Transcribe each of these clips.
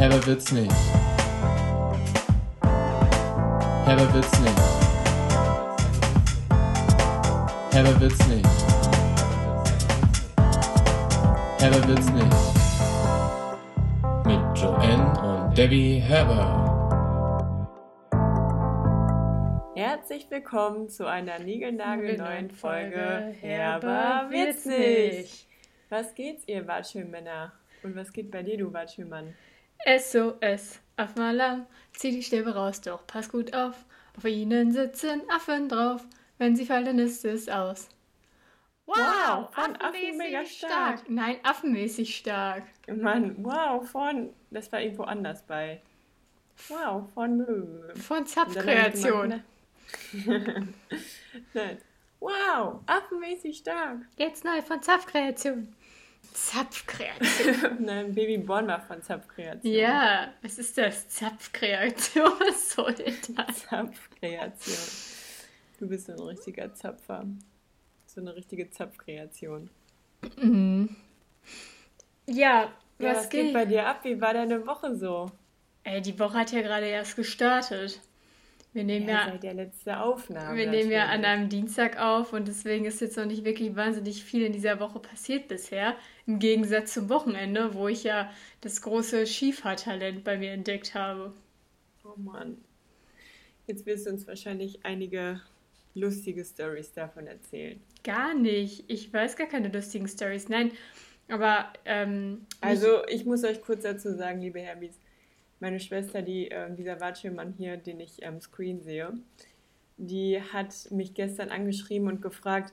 Herber wird's nicht. Herber wird's nicht. Herber wird's nicht. Herber wird's nicht. Mit Joanne und Debbie Herber. Herzlich willkommen zu einer niegelnagelneuen Folge Herber wird's nicht. Was geht's, ihr Watschelmänner? Und was geht bei dir, du Watschelmann? SOS, Affenalarm, zieh die Stäbe raus, doch pass gut auf. Auf ihnen sitzen Affen drauf, wenn sie fallen, ist es aus. Wow, von Affen mega stark. Nein, affenmäßig stark. Mann, wow, von, das war irgendwo anders bei. Wow, von Von Zapfkreation. Nein. Wow, affenmäßig stark. Jetzt neu von Zapfkreation. Zapfkreation. Nein, Baby Born war von Zapfkreation. Ja, was ist das? Zapfkreation, was soll das? Zapfkreation. Du bist so ein richtiger Zapfer. So eine richtige Zapfkreation. Mhm. Ja, Ja, was, was geht bei dir ab? Wie war deine Woche so? Ey, die Woche hat ja gerade erst gestartet. Wir nehmen ja, seit der letzten Aufnahme. wir nehmen ja an natürlich. einem Dienstag auf und deswegen ist jetzt noch nicht wirklich wahnsinnig viel in dieser Woche passiert bisher. Im Gegensatz zum Wochenende, wo ich ja das große Skifahrtalent bei mir entdeckt habe. Oh Mann. Jetzt wirst du uns wahrscheinlich einige lustige Stories davon erzählen. Gar nicht. Ich weiß gar keine lustigen Stories. Nein, aber ähm, Also, ich muss euch kurz dazu sagen, liebe Herbis, meine Schwester, die, ähm, dieser Watschelmann hier, den ich am Screen sehe, die hat mich gestern angeschrieben und gefragt,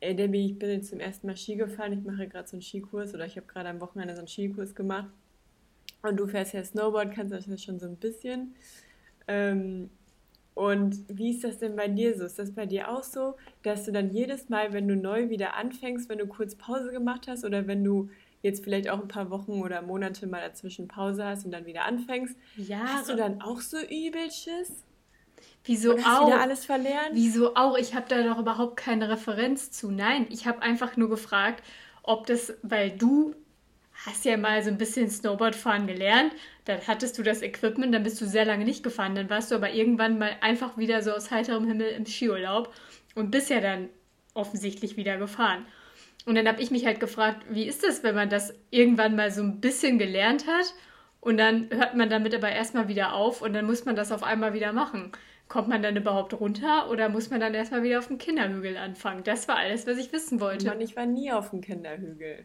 ey Debbie, ich bin jetzt zum ersten Mal Ski gefahren, ich mache gerade so einen Skikurs oder ich habe gerade am Wochenende so einen Skikurs gemacht und du fährst ja Snowboard, kannst das ja schon so ein bisschen. Ähm, und wie ist das denn bei dir so? Ist das bei dir auch so, dass du dann jedes Mal, wenn du neu wieder anfängst, wenn du kurz Pause gemacht hast oder wenn du jetzt vielleicht auch ein paar Wochen oder Monate mal dazwischen Pause hast und dann wieder anfängst, hast du dann auch so übel Schiss? Wieso Und hast auch? wieder alles verlernt? Wieso auch? Ich habe da doch überhaupt keine Referenz zu. Nein, ich habe einfach nur gefragt, ob das, weil du hast ja mal so ein bisschen Snowboardfahren gelernt, dann hattest du das Equipment, dann bist du sehr lange nicht gefahren, dann warst du aber irgendwann mal einfach wieder so aus heiterem Himmel im Skiurlaub und bist ja dann offensichtlich wieder gefahren. Und dann habe ich mich halt gefragt, wie ist das, wenn man das irgendwann mal so ein bisschen gelernt hat und dann hört man damit aber erstmal wieder auf und dann muss man das auf einmal wieder machen. Kommt man dann überhaupt runter oder muss man dann erstmal wieder auf dem Kinderhügel anfangen? Das war alles, was ich wissen wollte. Mann, ich war nie auf dem Kinderhügel.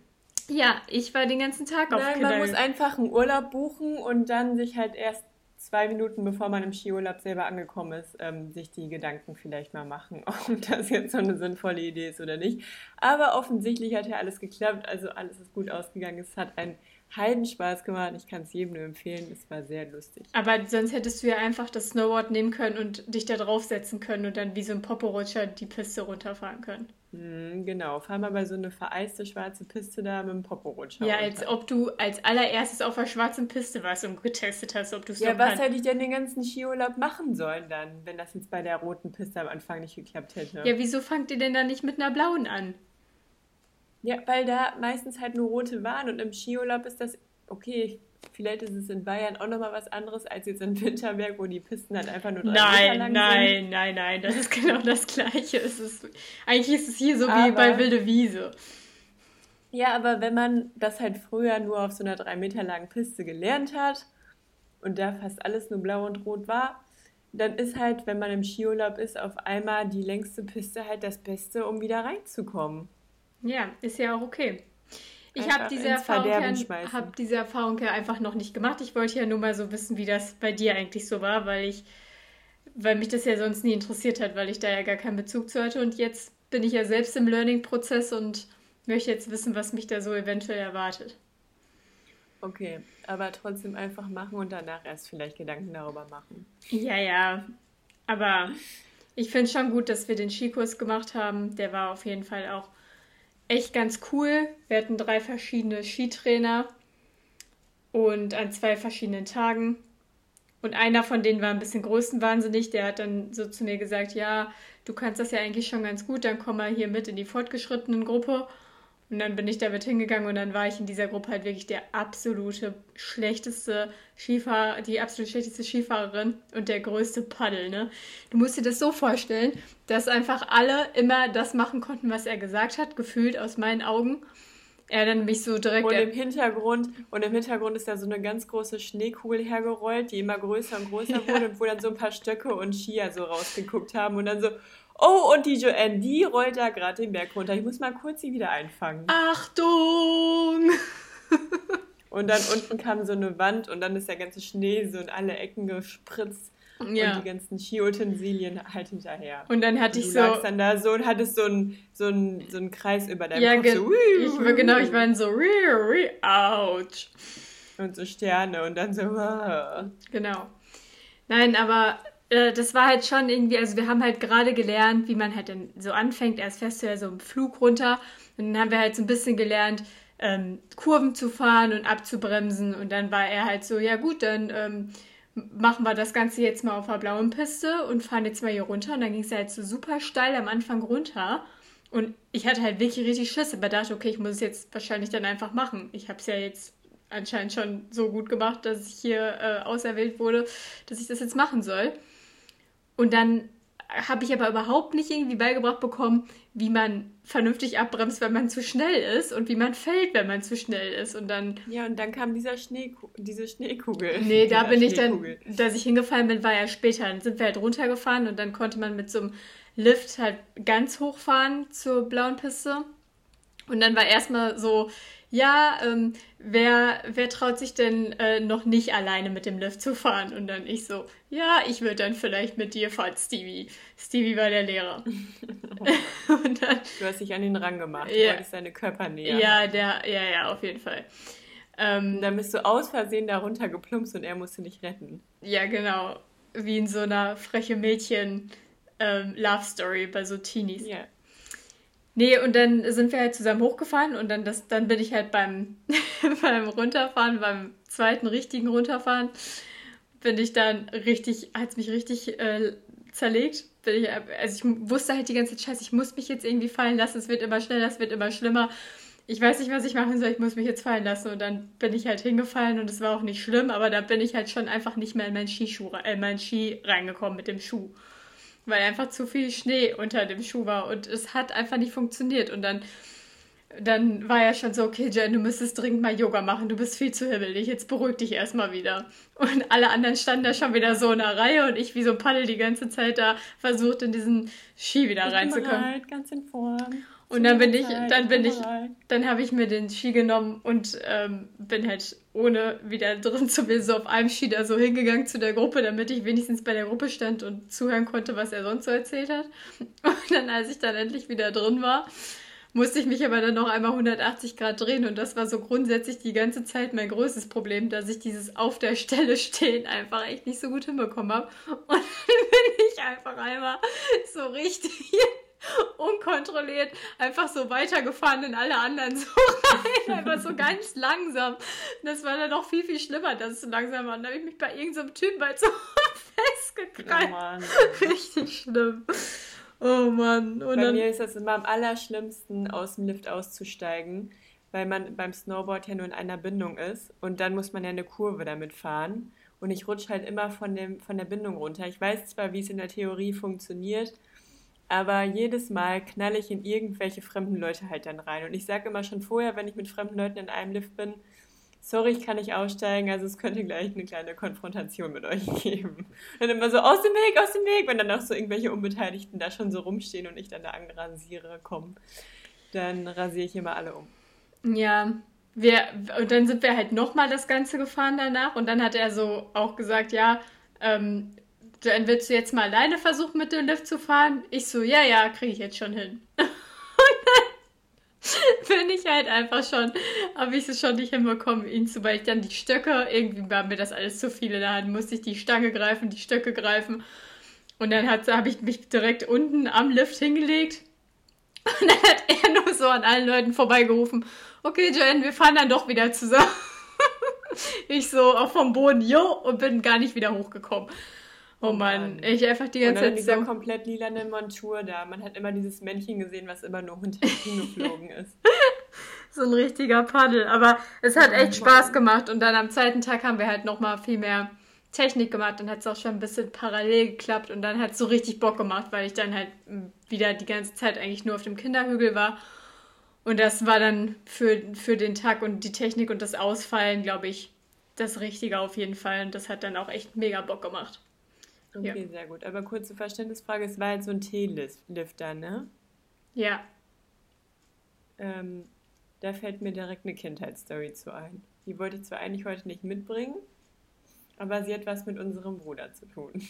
ja, ich war den ganzen Tag auf Nein, man Kinderhügel. muss einfach einen Urlaub buchen und dann sich halt erst zwei Minuten bevor man im Skiurlaub selber angekommen ist, ähm, sich die Gedanken vielleicht mal machen, ob das jetzt so eine sinnvolle Idee ist oder nicht. Aber offensichtlich hat ja alles geklappt, also alles ist gut ausgegangen. Es hat einen Heidenspaß gemacht. Ich kann es jedem nur empfehlen. Es war sehr lustig. Aber sonst hättest du ja einfach das Snowboard nehmen können und dich da draufsetzen können und dann wie so ein Poporutscher die Piste runterfahren können. Hm, genau, fahr mal bei so eine vereiste schwarze Piste da mit dem Poporutscher. Ja, runter. als ob du als allererstes auf der schwarzen Piste warst und getestet hast, ob du es Ja, was kannst. hätte ich denn den ganzen Skiurlaub machen sollen dann, wenn das jetzt bei der roten Piste am Anfang nicht geklappt hätte? Ja, wieso fangt ihr denn dann nicht mit einer blauen an? Ja, weil da meistens halt nur rote waren und im Skiurlaub ist das, okay, vielleicht ist es in Bayern auch nochmal was anderes als jetzt in Winterberg, wo die Pisten halt einfach nur drei Meter Nein, lang nein, nein, nein, das ist genau das Gleiche. Es ist, eigentlich ist es hier so wie Aber- bei Wilde Wiese. sind. Ja, aber wenn man das halt früher nur auf so einer drei Meter langen Piste gelernt hat und da fast alles nur blau und rot war, dann ist halt, wenn man im Skiurlaub ist, auf einmal die längste Piste halt das Beste, um wieder reinzukommen. Ja, ist ja auch okay. Ich habe diese, Erfahrung ja- hab diese Erfahrung ja einfach noch nicht gemacht. Ich wollte ja nur mal so wissen, wie das bei dir eigentlich so war, weil ich, weil mich das ja sonst nie interessiert hat, weil ich da ja gar keinen Bezug zu hatte. Und jetzt bin ich ja selbst im Learning-Prozess und möchte jetzt wissen, was mich da so eventuell erwartet. Okay, aber trotzdem einfach machen und danach erst vielleicht Gedanken darüber machen. Ja, ja. Aber ich finde schon gut, dass wir den Skikurs gemacht haben. Der war auf jeden Fall auch echt ganz cool. Wir hatten drei verschiedene Skitrainer und an zwei verschiedenen Tagen. Und einer von denen war ein bisschen größenwahnsinnig. Der hat dann so zu mir gesagt, ja, du kannst das ja eigentlich schon ganz gut, dann komm mal hier mit in die fortgeschrittenen Gruppe. Und dann bin ich damit hingegangen und dann war ich in dieser Gruppe halt wirklich der absolute schlechteste Skifahrer, die absolut schlechteste Skifahrerin und der größte Paddel, ne? Du musst dir das so vorstellen, dass einfach alle immer das machen konnten, was er gesagt hat, gefühlt aus meinen Augen. Er dann mich so direkt. Und im Hintergrund, und im Hintergrund ist da so eine ganz große Schneekugel hergerollt, die immer größer und größer ja. wurde und wo dann so ein paar Stöcke und Skier so rausgeguckt haben und dann so, Oh, und die Joanne, die rollt da gerade den Berg runter. Ich muss mal kurz sie wieder einfangen. Achtung! und dann unten kam so eine Wand und dann ist der ganze Schnee so in alle Ecken gespritzt. Ja. Und die ganzen Skiutensilien halt hinterher. Und dann hatte und ich so. Du dann da so und hattest so einen so so ein Kreis über deinem ja, Kopf. Ge so, ich war, genau, ich war dann so. Ouch. Und so Sterne und dann so. Genau. Nein, aber äh, das war halt schon irgendwie, also wir haben halt gerade gelernt, wie man halt dann so anfängt. Erst fährst du ja so im Flug runter und dann haben wir halt so ein bisschen gelernt, ähm, Kurven zu fahren und abzubremsen. Und dann war er halt so, ja gut, dann ähm, machen wir das Ganze jetzt mal auf der blauen Piste und fahren jetzt mal hier runter. Und dann ging es halt so super steil am Anfang runter. Und ich hatte halt wirklich richtig Schiss, aber dachte, okay, ich muss es jetzt wahrscheinlich dann einfach machen. Ich habe es ja jetzt anscheinend schon so gut gemacht, dass ich hier äh, auserwählt wurde, dass ich das jetzt machen soll. Und dann habe ich aber überhaupt nicht irgendwie beigebracht bekommen, wie man vernünftig abbremst, wenn man zu schnell ist und wie man fällt, wenn man zu schnell ist. Und dann. Ja, und dann kam dieser Schneeku diese Schneekugel. Nee, da bin ich dann, dass ich hingefallen bin, war ja später. Dann sind wir halt runtergefahren und dann konnte man mit so einem Lift halt ganz hochfahren zur blauen Piste. Und dann war erstmal so, ja, ähm, wer, wer traut sich denn äh, noch nicht alleine mit dem Lift zu fahren? Und dann ich so, ja, ich würde dann vielleicht mit dir fahren, Stevie. Stevie war der Lehrer. und dann, du hast dich an ihn rangemacht, du ja, wolltest seine Körpernähe Ja, der, ja, ja, auf jeden Fall. Ähm, dann bist du aus Versehen da runtergeplumpst und er musste dich retten. Ja, genau. Wie in so einer freche Mädchen ähm, Love Story bei so Teenies. Ja. Nee, und dann sind wir halt zusammen hochgefahren und dann, das, dann bin ich halt beim, beim Runterfahren, beim zweiten richtigen Runterfahren, bin ich dann richtig, hat es mich richtig äh, zerlegt. Bin ich, also ich wusste halt die ganze Zeit, scheiße, ich muss mich jetzt irgendwie fallen lassen, es wird immer schneller, es wird immer schlimmer. Ich weiß nicht, was ich machen soll, ich muss mich jetzt fallen lassen. Und dann bin ich halt hingefallen und es war auch nicht schlimm, aber da bin ich halt schon einfach nicht mehr in meinen Skischuh, äh, meinen Ski reingekommen mit dem Schuh weil einfach zu viel Schnee unter dem Schuh war und es hat einfach nicht funktioniert. Und dann, dann war ja schon so, okay, Jen, du müsstest dringend mal Yoga machen, du bist viel zu hibbelig, jetzt beruhig dich erstmal wieder. Und alle anderen standen da schon wieder so in der Reihe und ich wie so ein Paddel die ganze Zeit da versucht, in diesen Ski wieder ich reinzukommen. Bereit, ganz in Form. Und dann bin ich, dann bin ich, dann habe ich mir den Ski genommen und ähm, bin halt ohne wieder drin zu mir so auf einem Ski da so hingegangen zu der Gruppe, damit ich wenigstens bei der Gruppe stand und zuhören konnte, was er sonst so erzählt hat. Und dann, als ich dann endlich wieder drin war, musste ich mich aber dann noch einmal 180 Grad drehen und das war so grundsätzlich die ganze Zeit mein größtes Problem, dass ich dieses auf der Stelle stehen einfach echt nicht so gut hinbekommen habe. Und dann bin ich einfach einmal so richtig unkontrolliert einfach so weitergefahren in alle anderen so rein, einfach so ganz langsam. Das war dann noch viel, viel schlimmer, dass es so langsam war. Und da habe ich mich bei irgendeinem so Typen halt so festgekrallt. Oh Richtig schlimm. Oh Mann. Und bei dann, mir ist das immer am allerschlimmsten, aus dem Lift auszusteigen, weil man beim Snowboard ja nur in einer Bindung ist und dann muss man ja eine Kurve damit fahren. Und ich rutsche halt immer von, dem, von der Bindung runter. Ich weiß zwar, wie es in der Theorie funktioniert, aber jedes Mal knalle ich in irgendwelche fremden Leute halt dann rein. Und ich sage immer schon vorher, wenn ich mit fremden Leuten in einem Lift bin, sorry, ich kann nicht aussteigen, also es könnte gleich eine kleine Konfrontation mit euch geben. Und immer so, aus dem Weg, aus dem Weg, wenn dann auch so irgendwelche Unbeteiligten da schon so rumstehen und ich dann da anrasiere, komm, dann rasiere ich immer alle um. Ja, wir, und dann sind wir halt nochmal das Ganze gefahren danach und dann hat er so auch gesagt, ja, ähm, dann willst du jetzt mal alleine versuchen, mit dem Lift zu fahren? Ich so, ja, ja, kriege ich jetzt schon hin. Und dann bin ich halt einfach schon, habe ich es schon nicht hinbekommen, ihn zu, weil ich dann die Stöcke, irgendwie war mir das alles zu viel in der Hand, musste ich die Stange greifen, die Stöcke greifen. Und dann habe ich mich direkt unten am Lift hingelegt. Und dann hat er nur so an allen Leuten vorbeigerufen, okay, Jen, wir fahren dann doch wieder zusammen. ich so auch vom Boden, jo, und bin gar nicht wieder hochgekommen. Oh, oh Mann, ich einfach die ganze Zeit. Diese komplett lilane Montur da. Man hat immer dieses Männchen gesehen, was immer nur hinter ihm geflogen ist. so ein richtiger Paddel. Aber es hat echt Spaß gemacht. Und dann am zweiten Tag haben wir halt nochmal viel mehr Technik gemacht. Dann hat es auch schon ein bisschen parallel geklappt. Und dann hat es so richtig Bock gemacht, weil ich dann halt wieder die ganze Zeit eigentlich nur auf dem Kinderhügel war. Und das war dann für, für den Tag und die Technik und das Ausfallen, glaube ich, das Richtige auf jeden Fall. Und das hat dann auch echt mega Bock gemacht. Okay, ja. sehr gut. Aber kurze Verständnisfrage, es war halt so ein T-Lifter, ne? Ja. Ähm, da fällt mir direkt eine Kindheitsstory zu ein. Die wollte ich zwar eigentlich heute nicht mitbringen, aber sie hat was mit unserem Bruder zu tun.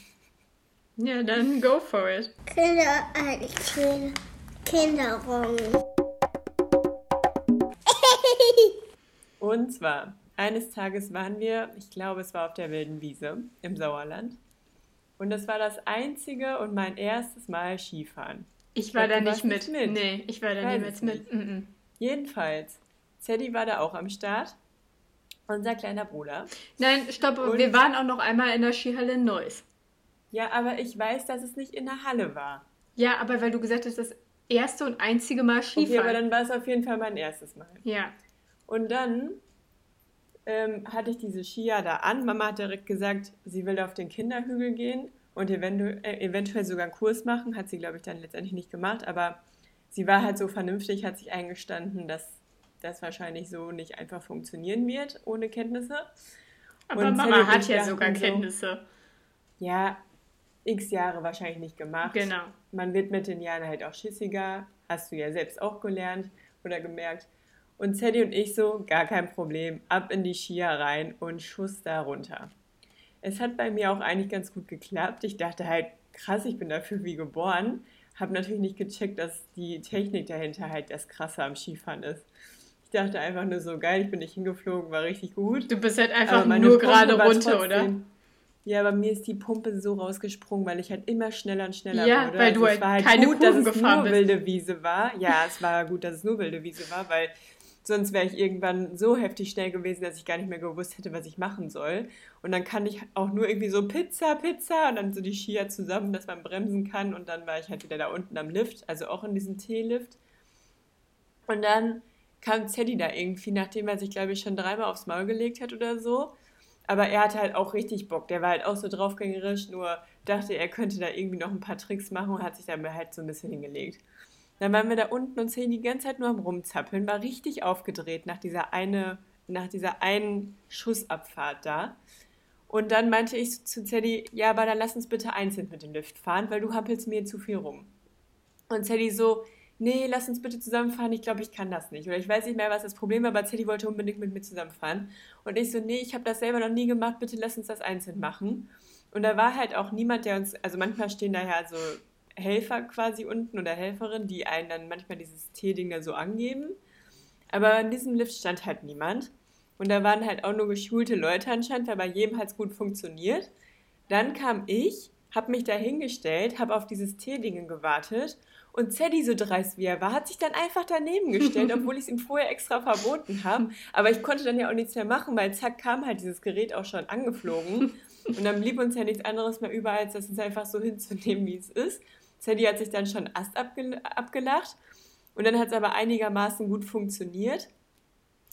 Ja, dann go for it. Kinder, äh, Kinderung. Und zwar, eines Tages waren wir, ich glaube, es war auf der wilden Wiese im Sauerland. Und das war das einzige und mein erstes Mal Skifahren. Ich war da nicht mit. mit. Nee, ich war da niemals mit. Mm -mm. Jedenfalls, Zeddy war da auch am Start. Unser kleiner Bruder. Nein, stopp, und wir waren auch noch einmal in der Skihalle in Neuss. Ja, aber ich weiß, dass es nicht in der Halle war. Ja, aber weil du gesagt hast, das erste und einzige Mal Skifahren. Okay, aber dann war es auf jeden Fall mein erstes Mal. Ja. Und dann ähm, hatte ich diese Skier da an. Mama hat direkt gesagt, sie will auf den Kinderhügel gehen und eventu äh, eventuell sogar einen Kurs machen. Hat sie, glaube ich, dann letztendlich nicht gemacht. Aber sie war halt so vernünftig, hat sich eingestanden, dass das wahrscheinlich so nicht einfach funktionieren wird ohne Kenntnisse. Aber und Mama hat ja sogar so, Kenntnisse. Ja, x Jahre wahrscheinlich nicht gemacht. Genau. Man wird mit den Jahren halt auch schissiger. Hast du ja selbst auch gelernt oder gemerkt. Und Sadie und ich so, gar kein Problem, ab in die Skier rein und Schuss da runter. Es hat bei mir auch eigentlich ganz gut geklappt. Ich dachte halt, krass, ich bin dafür wie geboren. Habe natürlich nicht gecheckt, dass die Technik dahinter halt das Krasse am Skifahren ist. Ich dachte einfach nur so, geil, ich bin nicht hingeflogen, war richtig gut. Du bist halt einfach nur gerade runter, oder? Ja, aber mir ist die Pumpe so rausgesprungen, weil ich halt immer schneller und schneller ja, wurde. Ja, weil also du halt, halt keine gut, Kurven dass es nur bist. wilde Wiese war. Ja, es war gut, dass es nur wilde Wiese war, weil Sonst wäre ich irgendwann so heftig schnell gewesen, dass ich gar nicht mehr gewusst hätte, was ich machen soll. Und dann kann ich auch nur irgendwie so Pizza, Pizza und dann so die Skier zusammen, dass man bremsen kann. Und dann war ich halt wieder da unten am Lift, also auch in diesem T-Lift. Und dann kam Teddy da irgendwie, nachdem er sich, glaube ich, schon dreimal aufs Maul gelegt hat oder so. Aber er hatte halt auch richtig Bock. Der war halt auch so draufgängerisch, nur dachte, er könnte da irgendwie noch ein paar Tricks machen und hat sich dann halt so ein bisschen hingelegt. Dann waren wir da unten und sehen die ganze Zeit nur am Rumzappeln, war richtig aufgedreht nach dieser eine, nach dieser einen Schussabfahrt da. Und dann meinte ich zu Zeddy, ja, aber dann lass uns bitte einzeln mit dem Lift fahren, weil du hampelst mir zu viel rum. Und Zeddy so, nee, lass uns bitte zusammenfahren, ich glaube, ich kann das nicht. Oder ich weiß nicht mehr, was das Problem war, aber Zeddy wollte unbedingt mit mir zusammenfahren. Und ich so, nee, ich habe das selber noch nie gemacht, bitte lass uns das einzeln machen. Und da war halt auch niemand, der uns, also manchmal stehen da ja so Helfer quasi unten oder Helferin, die einen dann manchmal dieses T-Ding da so angeben. Aber in diesem Lift stand halt niemand. Und da waren halt auch nur geschulte Leute anscheinend, weil bei jedem hat es gut funktioniert. Dann kam ich, habe mich da hingestellt, habe auf dieses T-Ding gewartet und Zeddy, so dreist wie er war, hat sich dann einfach daneben gestellt, obwohl ich es ihm vorher extra verboten habe. Aber ich konnte dann ja auch nichts mehr machen, weil zack kam halt dieses Gerät auch schon angeflogen. Und dann blieb uns ja nichts anderes mehr über, als das einfach so hinzunehmen, wie es ist. Sadie hat sich dann schon Ast abgelacht und dann hat es aber einigermaßen gut funktioniert.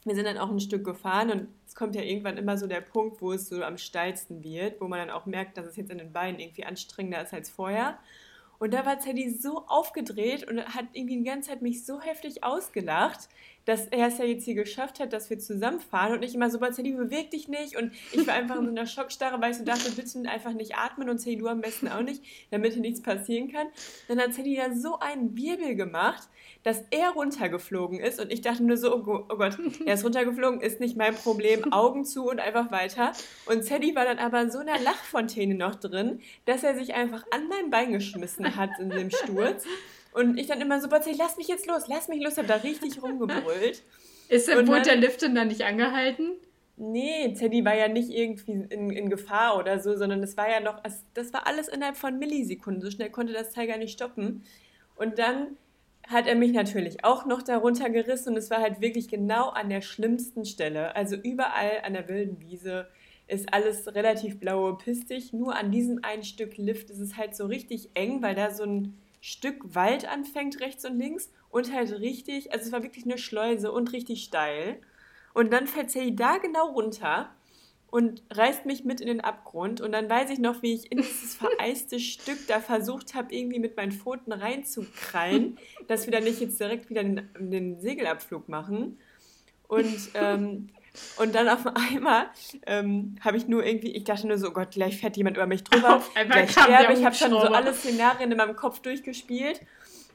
Wir sind dann auch ein Stück gefahren und es kommt ja irgendwann immer so der Punkt, wo es so am steilsten wird, wo man dann auch merkt, dass es jetzt in den Beinen irgendwie anstrengender ist als vorher. Und da war Teddy so aufgedreht und hat irgendwie die ganze Zeit mich so heftig ausgelacht, dass er es ja jetzt hier geschafft hat, dass wir zusammenfahren und ich immer so, Teddy, beweg dich nicht. Und ich war einfach in so einer Schockstarre, weil ich so dachte, bitte einfach nicht atmen und Teddy, du am besten auch nicht, damit hier nichts passieren kann. Dann hat Teddy da so einen Wirbel gemacht, dass er runtergeflogen ist und ich dachte nur so, oh, oh Gott, er ist runtergeflogen, ist nicht mein Problem, Augen zu und einfach weiter. Und Teddy war dann aber in so einer Lachfontäne noch drin, dass er sich einfach an mein Bein geschmissen hat in dem Sturz. Und ich dann immer so, Botzi, lass mich jetzt los, lass mich los, hab da richtig rumgebrüllt. Ist der, wurde der Lift denn dann nicht angehalten? Nee, Teddy war ja nicht irgendwie in, in Gefahr oder so, sondern das war ja noch, das war alles innerhalb von Millisekunden. So schnell konnte das Teil gar nicht stoppen. Und dann hat er mich natürlich auch noch darunter gerissen und es war halt wirklich genau an der schlimmsten Stelle. Also überall an der wilden Wiese ist alles relativ blaue pistig. Nur an diesem einen Stück Lift ist es halt so richtig eng, weil da so ein Stück Wald anfängt, rechts und links, und halt richtig, also es war wirklich eine Schleuse und richtig steil. Und dann fällt Sadie da genau runter und reißt mich mit in den Abgrund. Und dann weiß ich noch, wie ich in dieses vereiste Stück da versucht habe, irgendwie mit meinen Pfoten reinzukrallen, dass wir dann nicht jetzt direkt wieder den, den Segelabflug machen. Und, ähm, und dann auf einmal ähm, habe ich nur irgendwie, ich dachte nur so, oh Gott, gleich fährt jemand über mich drüber. Auf einmal Gleich kam sterbe. Ich habe schon so alle Szenarien in meinem Kopf durchgespielt.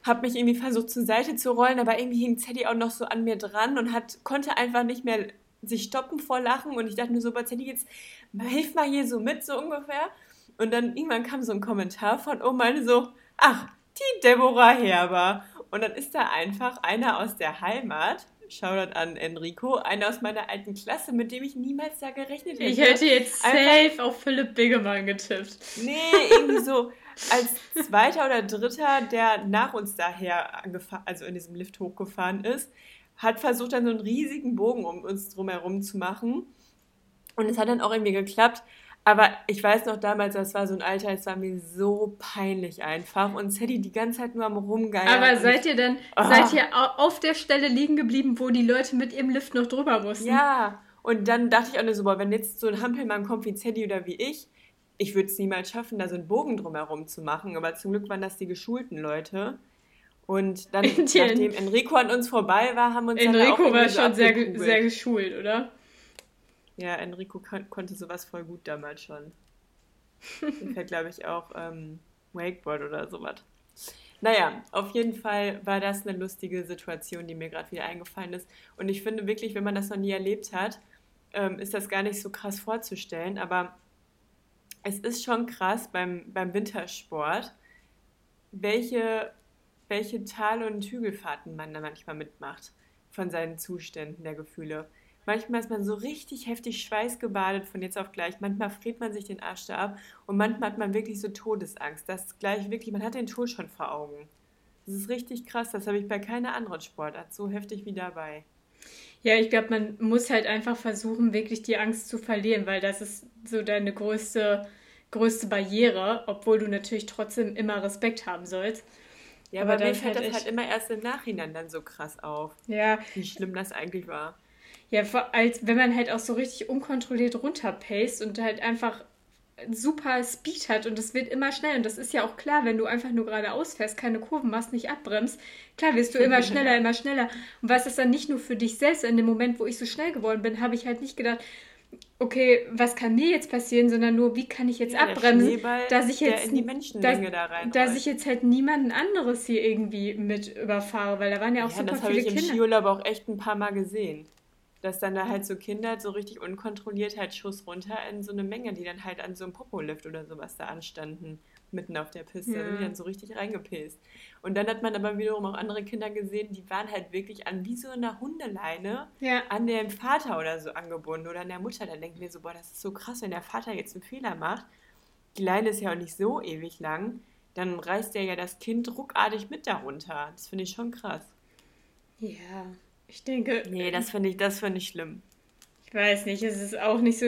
Habe mich irgendwie versucht zur Seite zu rollen, aber irgendwie hing Teddy auch noch so an mir dran und hat, konnte einfach nicht mehr sich stoppen vor Lachen. Und ich dachte mir so, bei Teddy jetzt hilf mal hier so mit, so ungefähr. Und dann irgendwann kam so ein Kommentar von, oh meine so, ach, die Deborah Herber. Und dann ist da einfach einer aus der Heimat, Shoutout an Enrico, einer aus meiner alten Klasse, mit dem ich niemals da gerechnet hätte. Ich hätte jetzt Einfach- safe auf Philipp Biggemann getippt. Nee, irgendwie so als zweiter oder dritter, der nach uns daher angefahren, also in diesem Lift hochgefahren ist, hat versucht, dann so einen riesigen Bogen um uns drumherum zu machen. Und es hat dann auch irgendwie geklappt. Aber ich weiß noch damals, das war so ein Alter, es war mir so peinlich einfach. Und Sadie die ganze Zeit nur am Rumgeiern. Aber seid ihr dann, Ah. seid ihr au- auf der Stelle liegen geblieben, wo die Leute mit ihrem Lift noch drüber mussten? Ja, und dann dachte ich auch nur so, boah, wenn jetzt so ein Hampelmann kommt wie Zeddy oder wie ich, ich würde es niemals schaffen, da so einen Bogen drumherum zu machen. Aber zum Glück waren das die geschulten Leute. Und dann, nachdem Enrico an uns vorbei war, haben uns dann da auch Enrico war schon sehr, sehr geschult, oder? Ja, Enrico kon konnte sowas voll gut damals schon. Der fährt, glaube ich, auch ähm, Wakeboard oder sowas. Naja, auf jeden Fall war das eine lustige Situation, die mir gerade wieder eingefallen ist. Und ich finde wirklich, wenn man das noch nie erlebt hat, ähm, ist das gar nicht so krass vorzustellen. Aber es ist schon krass beim, beim Wintersport, welche, welche Tal- und Hügelfahrten man da manchmal mitmacht von seinen Zuständen der Gefühle. Manchmal ist man so richtig heftig schweißgebadet von jetzt auf gleich. Manchmal friert man sich den Arsch da ab und manchmal hat man wirklich so Todesangst. Das gleich wirklich, man hat den Tod schon vor Augen. Das ist richtig krass. Das habe ich bei keiner anderen Sportart so heftig wie dabei. Ja, ich glaube, man muss halt einfach versuchen, wirklich die Angst zu verlieren, weil das ist so deine größte, größte Barriere, obwohl du natürlich trotzdem immer Respekt haben sollst. Ja, Aber aber, mir dann fällt halt das halt immer erst im Nachhinein dann so krass auf, Ja, wie schlimm das eigentlich war. Ja, als wenn man halt auch so richtig unkontrolliert runterpaced und halt einfach super Speed hat und es wird immer schneller. Und das ist ja auch klar, wenn du einfach nur geradeaus fährst, keine Kurven machst, nicht abbremst. Klar wirst du immer schneller, immer schneller. Und was ist dann nicht nur für dich selbst, in dem Moment, wo ich so schnell geworden bin, habe ich halt nicht gedacht, okay, was kann mir jetzt passieren, sondern nur, wie kann ich jetzt Ja, abbremsen, dass ich jetzt dass, da dass ich jetzt halt niemanden anderes hier irgendwie mit überfahre, weil da waren ja auch ja, super das habe viele ich im Kinder. Skiurlaub auch echt ein paar Mal gesehen. Dass dann da halt so Kinder so richtig unkontrolliert halt Schuss runter in so eine Menge, die dann halt an so einem Popolift oder sowas da anstanden, mitten auf der Piste, Ja. sind die dann so richtig reingepisst. Und dann hat man aber wiederum auch andere Kinder gesehen, die waren halt wirklich an wie so einer Hundeleine Ja, an dem Vater oder so angebunden oder an der Mutter. Dann denken wir so, boah, das ist so krass, wenn der Vater jetzt einen Fehler macht. Die Leine ist ja auch nicht so ewig lang. Dann reißt der ja das Kind ruckartig mit darunter. Das finde ich schon krass. ja, ich denke, Nee, das finde ich, das finde ich schlimm. Ich weiß nicht, es ist auch nicht so.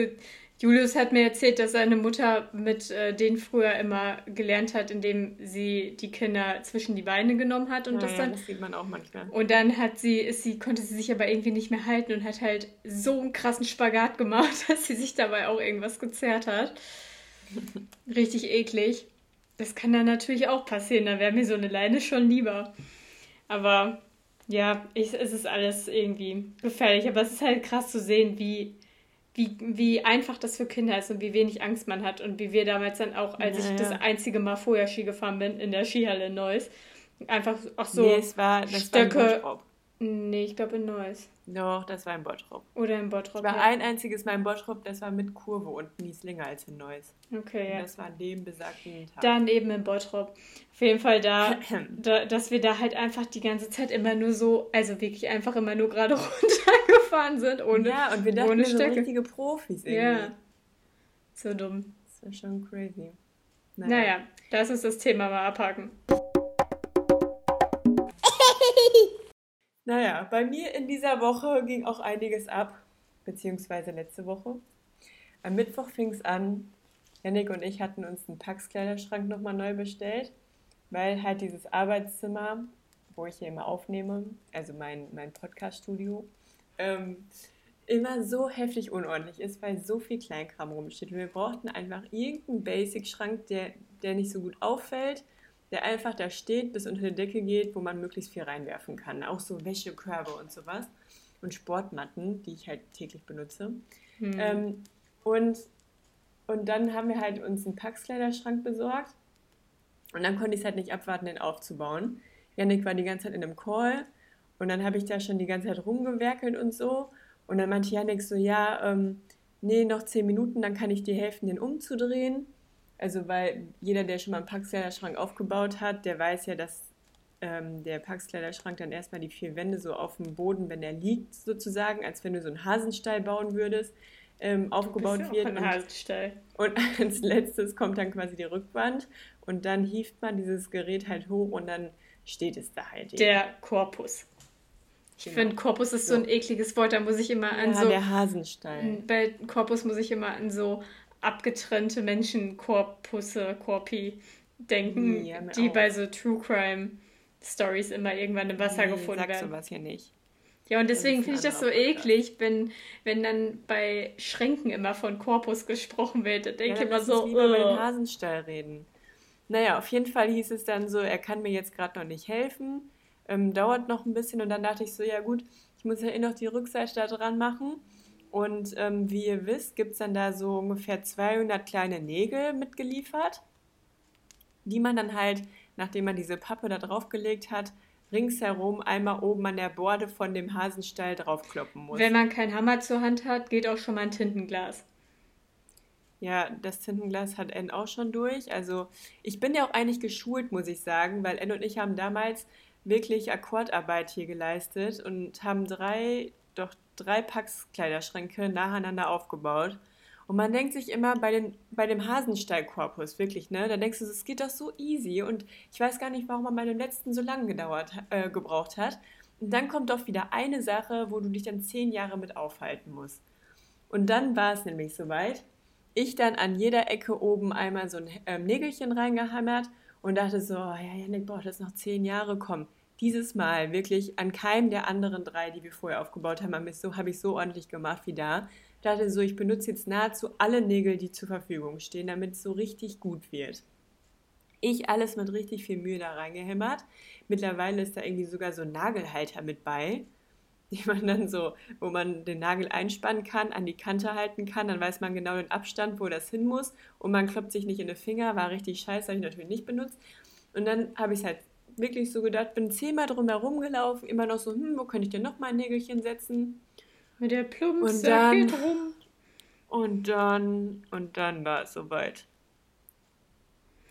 Julius hat mir erzählt, dass seine Mutter mit äh, denen früher immer gelernt hat, indem sie die Kinder zwischen die Beine genommen hat und ja, das ja, dann. das sieht man auch manchmal. Und dann hat sie, ist sie, konnte sie sich aber irgendwie nicht mehr halten und hat halt so einen krassen Spagat gemacht, dass sie sich dabei auch irgendwas gezerrt hat. Richtig eklig. Das kann dann natürlich auch passieren, da wäre mir so eine Leine schon lieber. Aber ja, ich, es ist alles irgendwie gefährlich. Aber es ist halt krass zu sehen, wie, wie, wie einfach das für Kinder ist und wie wenig Angst man hat. Und wie wir damals dann auch, als Ja, ich das einzige Mal vorher Ski gefahren bin, in der Skihalle in Neuss, einfach auch so. nee, war, Stöcke-. Nee, ich glaube in Neuss. Doch, das war in Bottrop. Oder in Bottrop. war ja. ein einziges Mal in Bottrop, das war mit Kurve und nie ist länger als in Neuss. Okay, Und ja. das war an dem besagten Tag. Dann eben in Bottrop. Auf jeden Fall da, da, dass wir da halt einfach die ganze Zeit immer nur so, also wirklich einfach immer nur gerade runtergefahren sind, ohne, ja, und wir dachten, wir sind richtige Profis irgendwie. Ja. So dumm. Das war schon crazy. Naja, lass uns das Thema mal abhaken. Naja, bei mir in dieser Woche ging auch einiges ab, beziehungsweise letzte Woche. Am Mittwoch fing es an, Janik und ich hatten uns einen Pax-Kleiderschrank nochmal neu bestellt. weil halt dieses Arbeitszimmer, wo ich hier immer aufnehme, also mein, mein Podcast-Studio, ähm, immer so heftig unordentlich ist, weil so viel Kleinkram rumsteht. Wir brauchten einfach irgendeinen Basic-Schrank, der, der nicht so gut auffällt, der einfach da steht, bis unter die Decke geht, wo man möglichst viel reinwerfen kann. Auch so Wäschekörbe und sowas. Und Sportmatten, die ich halt täglich benutze. Hm. Ähm, und, und dann haben wir halt uns einen Packskleiderschrank besorgt. Und dann konnte ich es halt nicht abwarten, den aufzubauen. Janik war die ganze Zeit in einem Call. Und dann habe ich da schon die ganze Zeit rumgewerkelt und so. Und dann meinte Janik so, ja, ähm, nee, noch zehn Minuten, dann kann ich dir helfen, den umzudrehen. Also weil jeder, der schon mal einen Packskleiderschrank aufgebaut hat, der weiß ja, dass ähm, der Packskleiderschrank dann erstmal die vier Wände so auf dem Boden, wenn er liegt sozusagen, als wenn du so einen Hasenstall bauen würdest, ähm, aufgebaut das ist wird. Ein und, Hasenstall. und als letztes kommt dann quasi die Rückwand und dann hieft man dieses Gerät halt hoch und dann steht es da halt. Der Korpus. Ich genau. finde, Korpus ist so. so. ein ekliges Wort, da muss ich immer an ja, so. der Hasenstein. Bei Korpus muss ich immer an so abgetrennte Menschenkorpusse, Korpi denken, ja, die auch. bei so True Crime Stories immer irgendwann im Wasser nee, gefunden sag werden. sowas hier nicht. Ja, und deswegen finde ich das so eklig, wenn, wenn dann bei Schränken immer von Korpus gesprochen wird. Da denke ja, ich immer so. Lieber über den Hasenstall reden. Naja, auf jeden Fall hieß es dann so, er kann mir jetzt gerade noch nicht helfen ähm, dauert noch ein bisschen und dann dachte ich so, ja gut, ich muss ja eh noch die Rückseite da dran machen. Und ähm, wie ihr wisst, gibt es dann da so ungefähr 200 kleine Nägel mitgeliefert, die man dann halt, nachdem man diese Pappe da draufgelegt hat, ringsherum einmal oben an der Borde von dem Hasenstall draufkloppen muss. Wenn man keinen Hammer zur Hand hat, geht auch schon mal ein Tintenglas. Ja, das Tintenglas hat N auch schon durch. Also ich bin ja auch eigentlich geschult, muss ich sagen, weil N und ich haben damals wirklich Akkordarbeit hier geleistet und haben drei, doch drei Packs Kleiderschränke nacheinander aufgebaut. Und man denkt sich immer bei, den, bei dem Hasenstallkorpus, wirklich, ne? Da denkst du, es geht doch so easy. Und ich weiß gar nicht, warum man bei dem letzten so lange gedauert, äh, gebraucht hat. Und dann kommt doch wieder eine Sache, wo du dich dann zehn Jahre mit aufhalten musst. Und dann war es nämlich soweit. Ich dann an jeder Ecke oben einmal so ein ähm, Nägelchen reingehammert und dachte so, oh, ja, Janik braucht jetzt noch zehn Jahre, komm. Dieses Mal wirklich an keinem der anderen drei, die wir vorher aufgebaut haben, habe ich so, hab ich so ordentlich gemacht wie da. Dachte so, ich benutze jetzt nahezu alle Nägel, die zur Verfügung stehen, damit es so richtig gut wird. Ich alles mit richtig viel Mühe da reingehämmert. Mittlerweile ist da irgendwie sogar so ein Nagelhalter mit bei, die man dann so, wo man den Nagel einspannen kann, an die Kante halten kann, dann weiß man genau den Abstand, wo das hin muss und man kloppt sich nicht in die Finger, war richtig scheiße, habe ich natürlich nicht benutzt. Und dann habe ich es halt wirklich so gedacht, bin zehnmal drum herum gelaufen, immer noch so, hm, wo könnte ich denn noch mal ein Nägelchen setzen? Mit der Plumpse geht rum. Und dann, und dann war es soweit.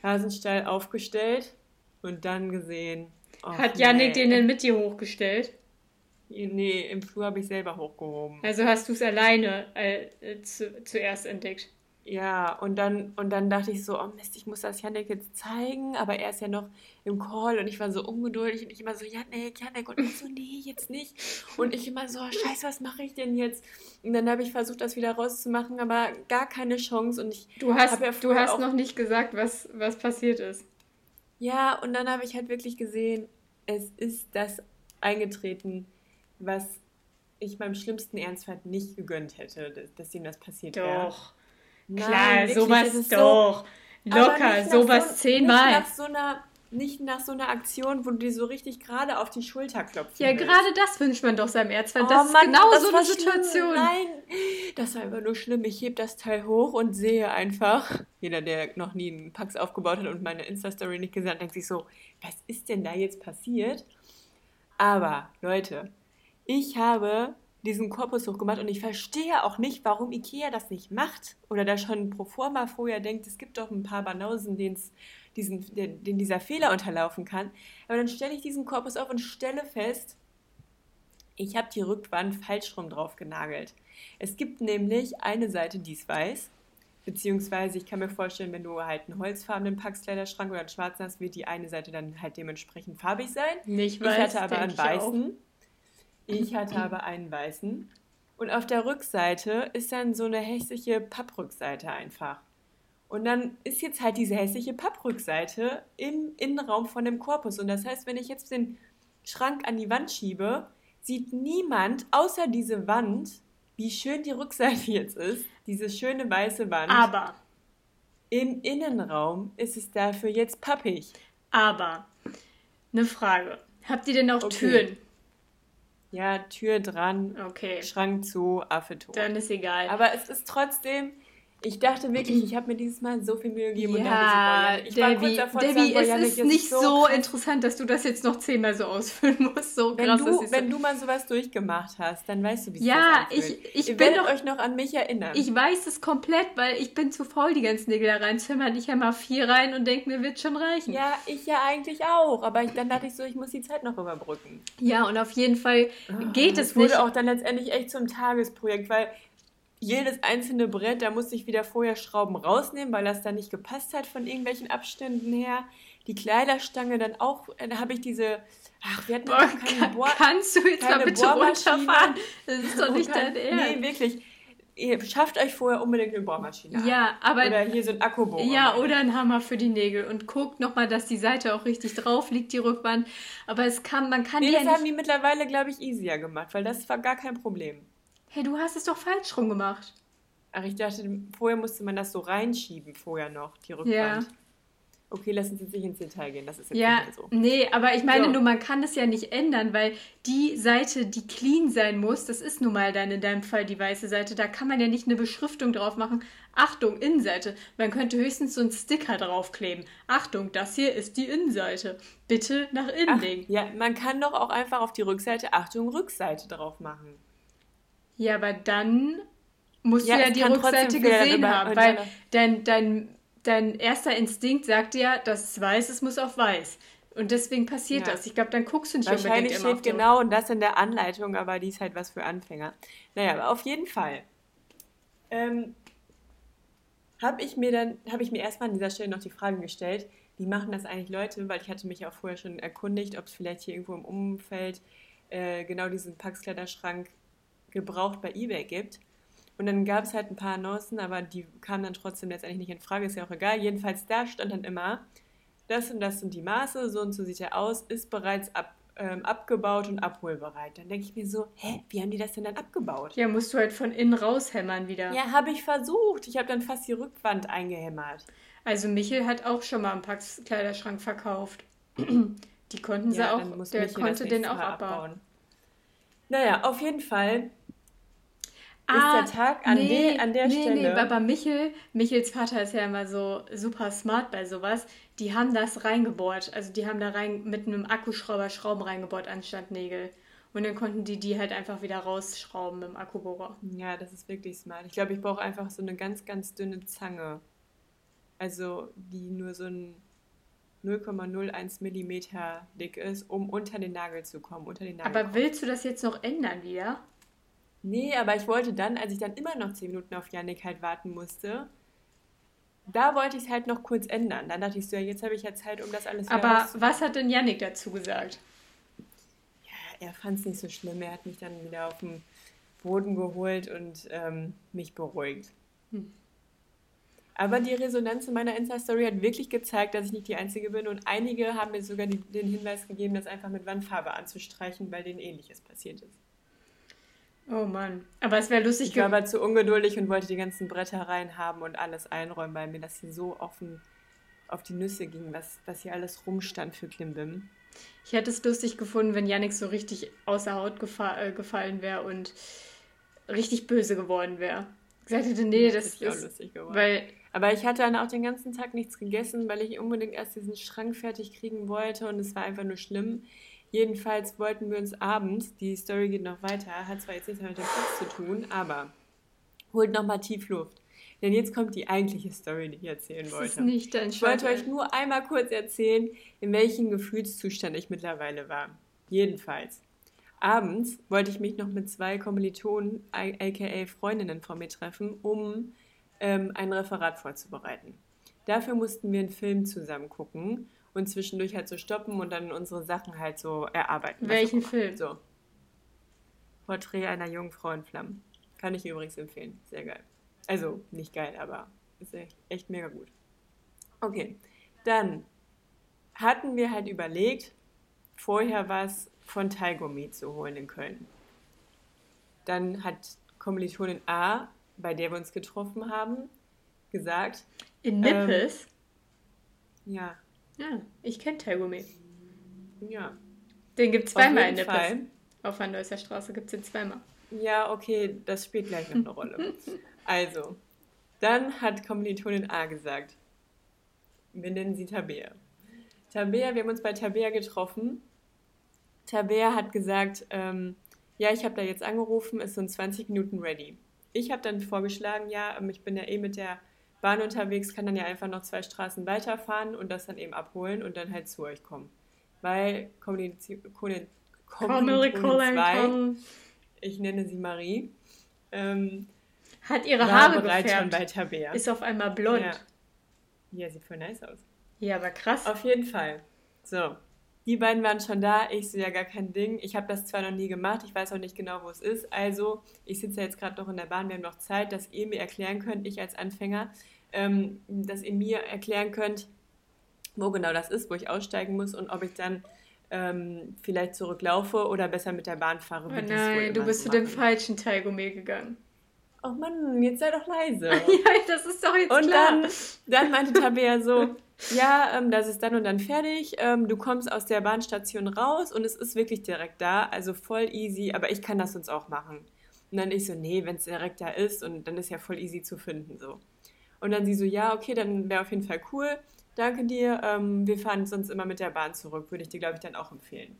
Hasenstall aufgestellt und dann gesehen. Oh, Hat Janik nee. den denn mit dir hochgestellt? Nee, im Flur habe ich selber hochgehoben. Also hast du es alleine äh, zu, zuerst entdeckt? Ja, und dann, und dann dachte ich so, oh Mist, ich muss das Janik jetzt zeigen, aber er ist ja noch im Call und ich war so ungeduldig und ich immer so, Janik, Janik und ich so, nee, jetzt nicht. Und ich immer so, scheiße, was mache ich denn jetzt? Und dann habe ich versucht, das wieder rauszumachen, aber gar keine Chance und ich Du hast, ja du hast noch nicht gesagt, was, was passiert ist. Ja, und dann habe ich halt wirklich gesehen, es ist das eingetreten, was ich meinem schlimmsten Ernstfall nicht gegönnt hätte, dass, dass ihm das passiert wäre. Doch. Nein, Klar, wirklich, sowas doch. So, Locker, sowas so, zehnmal. Nicht nach, so einer, nicht nach so einer Aktion, wo du dir so richtig gerade auf die Schulter klopfst. Ja, willst. gerade das wünscht man doch seinem Erzfeind. Oh, das Mann, ist genau das so eine Situation. Nein, das war einfach nur schlimm. Ich heb das Teil hoch und sehe einfach, jeder, der noch nie einen Pax aufgebaut hat und meine Insta-Story nicht gesehen hat, denkt sich so, was ist denn da jetzt passiert? Aber, Leute, ich habe diesen Korpus hochgemacht und ich verstehe auch nicht, warum Ikea das nicht macht oder da schon pro forma vorher denkt, es gibt doch ein paar Banausen, diesen, den, den dieser Fehler unterlaufen kann. Aber dann stelle ich diesen Korpus auf und stelle fest, ich habe die Rückwand falsch rum drauf genagelt. Es gibt nämlich eine Seite, die ist weiß, beziehungsweise ich kann mir vorstellen, wenn du halt einen holzfarbenen Packskleiderschrank oder einen schwarzen hast, wird die eine Seite dann halt dementsprechend farbig sein. Nicht weiß, ich hatte aber einen weißen. Auch. Ich hatte aber einen weißen. Und auf der Rückseite ist dann so eine hässliche Papprückseite einfach. Und dann ist jetzt halt diese hässliche Papprückseite im Innenraum von dem Korpus. Und das heißt, wenn ich jetzt den Schrank an die Wand schiebe, sieht niemand außer diese Wand, wie schön die Rückseite jetzt ist. Diese schöne weiße Wand. Aber, Im Innenraum ist es dafür jetzt pappig. aber, eine Frage. Habt ihr denn auch Okay. Türen? Ja, Tür dran, Okay, Schrank zu, Affe tot. dann ist egal. Aber es ist trotzdem, ich dachte wirklich, ich habe mir dieses Mal so viel Mühe gegeben. und ja, so, Jan, ich war Debbie, kurz davor Debbie sagen, es ist das nicht so, krass. interessant, dass du das jetzt noch zehnmal so ausfüllen musst. So Wenn, krass du, ist wenn es. du mal sowas durchgemacht hast, dann weißt du, wie es Ja, das anfühlt. ich- ich Ihr bin doch- euch noch an mich erinnern. Ich weiß es komplett, weil ich bin zu faul, die ganzen Nägel da reinzuhämmern. Ich hämmer vier rein und denke, mir wird schon reichen. ja, ich ja eigentlich auch. Aber ich, dann dachte ich so, ich muss die Zeit noch überbrücken. Ja, und auf jeden Fall geht Das es wurde nicht. auch dann letztendlich echt zum Tagesprojekt, weil jedes einzelne Brett, da musste ich wieder vorher Schrauben rausnehmen, weil das dann nicht gepasst hat von irgendwelchen Abständen her. Die Kleiderstange dann auch, äh, da habe ich diese, ach, wir hatten Boah, keine Bohr... kannst du jetzt mal bitte Bohrmaschine. runterfahren? Das ist doch nicht Oh Gott, dein Ernst. Nee, wirklich. Ihr schafft euch vorher unbedingt eine Bohrmaschine. Ja, aber Oder hier so ein Akkubohrer. Ja, oder ein Hammer für die Nägel und guckt nochmal, dass die Seite auch richtig drauf liegt, die Rückwand. Aber es kann, man kann Nee, die das ja haben nicht. die mittlerweile, glaube ich, easier gemacht, weil das war gar kein Problem. Hey, du hast es doch falsch rum gemacht. Ach, ich dachte, vorher musste man das so reinschieben, vorher noch, die Rückwand. Ja. Okay, lass uns jetzt nicht ins Detail gehen, das ist jetzt Ja, nicht mehr so. nee, aber ich meine So. nur, man kann es ja nicht ändern, weil die Seite, die clean sein muss, das ist nun mal dann in deinem Fall die weiße Seite, da kann man ja nicht eine Beschriftung drauf machen. Achtung, Innenseite. Man könnte höchstens so einen Sticker draufkleben. Achtung, das hier ist die Innenseite. Bitte nach innen Ach, legen. ja, man kann doch auch einfach auf die Rückseite, Achtung, Rückseite drauf machen. Ja, aber dann musst Ja, du ja die Rückseite gesehen haben, weil dein, dein, dein erster Instinkt sagt dir, das ist weiß, es muss auf weiß. Und deswegen passiert Ja. das. Ich glaube, dann guckst du nicht Wahrscheinlich unbedingt immer steht genau und das in der Anleitung, aber die ist halt was für Anfänger. Naja, aber auf jeden Fall ähm, habe ich mir dann, habe ich mir erstmal an dieser Stelle noch die Frage gestellt, wie machen das eigentlich Leute, weil ich hatte mich auch vorher schon erkundigt, ob es vielleicht hier irgendwo im Umfeld äh, genau diesen Pax-Kleiderschrank gebraucht bei Ebay gibt. Und dann gab es halt ein paar Annoncen, aber die kamen dann trotzdem letztendlich nicht in Frage, ist ja auch egal. Jedenfalls da stand dann immer, das und das sind die Maße, so und so sieht er aus, ist bereits ab, ähm, abgebaut und abholbereit. Dann denke ich mir so, hä, wie haben die das denn dann abgebaut? Ja, musst du halt von innen raushämmern wieder. Ja, habe ich versucht. Ich habe dann fast die Rückwand eingehämmert. Also Michel hat auch schon mal einen Pax Kleiderschrank verkauft. Die konnten sie Ja, auch, der Michi das konnte den auch Mal abbauen. Naja, auf jeden Fall Ah, ist der Tag an, nee, de, an der nee, Stelle. Nee, aber Michel, Michels Vater ist ja immer so super smart bei sowas. Die haben das reingebohrt. Also die haben da rein mit einem Akkuschrauber Schrauben reingebohrt anstatt Nägel. Und dann konnten die die halt einfach wieder rausschrauben mit dem Akkubohrer. Ja, das ist wirklich smart. Ich glaube, ich brauche einfach so eine ganz, ganz dünne Zange. Also, die nur so ein 0,01 Millimeter dick ist, um unter den Nagel zu kommen. Unter den Nagel Aber willst du das jetzt noch ändern wieder? Nee, aber ich wollte dann, als ich dann immer noch 10 Minuten auf Yannick halt warten musste, da wollte ich es halt noch kurz ändern. Dann dachte ich so, ja, jetzt habe ich ja Zeit, um das alles wieder Aber was hat denn Yannick dazu gesagt? Ja, er fand es nicht so schlimm. Er hat mich dann wieder auf den Boden geholt und ähm, mich beruhigt. Hm. Aber die Resonanz in meiner Insta-Story hat wirklich gezeigt, dass ich nicht die Einzige bin. Und einige haben mir sogar die, den Hinweis gegeben, das einfach mit Wandfarbe anzustreichen, weil denen Ähnliches passiert ist. Oh Mann. Aber es wäre lustig Ich war gewesen. aber zu ungeduldig und wollte die ganzen Bretter reinhaben und alles einräumen, weil mir das hier so offen auf die Nüsse ging, was, was hier alles rumstand für Klimbim. Ich hätte es lustig gefunden, wenn Yannick so richtig außer Haut gefa äh, gefallen wäre und richtig böse geworden wäre. Gesagt hätte, nee, das ich auch ist. lustig geworden. Weil, Aber ich hatte dann auch den ganzen Tag nichts gegessen, weil ich unbedingt erst diesen Schrank fertig kriegen wollte und es war einfach nur schlimm. Jedenfalls wollten wir uns abends, die Story geht noch weiter, hat zwar jetzt nichts mehr mit dem Platz zu tun, aber holt nochmal tief Luft. Denn jetzt kommt die eigentliche Story, die ich erzählen das wollte. ist nicht dein Ich wollte euch nur einmal kurz erzählen, in welchem Gefühlszustand ich mittlerweile war. Jedenfalls. Abends wollte ich mich noch mit zwei Kommilitonen, aka Freundinnen von mir treffen, um ähm, ein Referat vorzubereiten. Dafür mussten wir einen Film zusammen gucken und zwischendurch halt so stoppen und dann unsere Sachen halt so erarbeiten. Was Welchen Film? So. Porträt einer jungen Frau in Flammen. Kann ich übrigens empfehlen. Sehr geil. Also, nicht geil, aber ist echt, echt mega gut. Okay, dann hatten wir halt überlegt, vorher was von Tigomi zu holen in Köln. Dann hat Kommilitonin A, bei der wir uns getroffen haben, gesagt. In Nippes? Ähm, ja. Ja, ich kenne Taigumi. Ja. Den gibt es zweimal in Nippes. Fall. Auf der Neusser Straße gibt es den zweimal. Ja, okay, das spielt gleich noch eine Rolle. Also, dann hat Kommilitonin A gesagt, wir nennen sie Tabea. Tabea, wir haben uns bei Tabea getroffen. Tabea hat gesagt, ähm, ja, ich habe da jetzt angerufen, ist so in 20 Minuten ready. Ich habe dann vorgeschlagen, ja, ähm, ich bin ja eh mit der Bahn unterwegs, kann dann ja einfach noch zwei Straßen weiterfahren und das dann eben abholen und dann halt zu euch kommen. Weil Kommilitonin Kommilitonin 2, ich nenne sie Marie, ähm, Hat ihre war Haare bereits schon gefärbt. bei Tabea. Ist auf einmal blond. Ja. ja, sieht voll nice aus. Ja, aber krass. Auf jeden Fall. So, die beiden waren schon da. Ich so, ja, gar kein Ding. Ich habe das zwar noch nie gemacht, ich weiß auch nicht genau, wo es ist. Also, ich sitze ja jetzt gerade noch in der Bahn, wir haben noch Zeit, dass ihr mir erklären könnt, ich als Anfänger, ähm, dass ihr mir erklären könnt, wo genau das ist, wo ich aussteigen muss und ob ich dann ähm, vielleicht zurücklaufe oder besser mit der Bahn fahre. Oh nein, du bist zu dem falschen Taigumi gegangen. Oh Mann, jetzt sei doch leise. ja, das ist doch jetzt Und klar. dann, dann meinte Tabea so, ja, ähm, das ist dann und dann fertig. Ähm, du kommst aus der Bahnstation raus und es ist wirklich direkt da, also voll easy, aber ich kann das sonst auch machen. Und dann ich so, nee, wenn es direkt da ist und dann ist ja voll easy zu finden so. Und dann sie so, ja, okay, dann wäre auf jeden Fall cool. Danke dir. Ähm, wir fahren sonst immer mit der Bahn zurück, würde ich dir, glaube ich, dann auch empfehlen.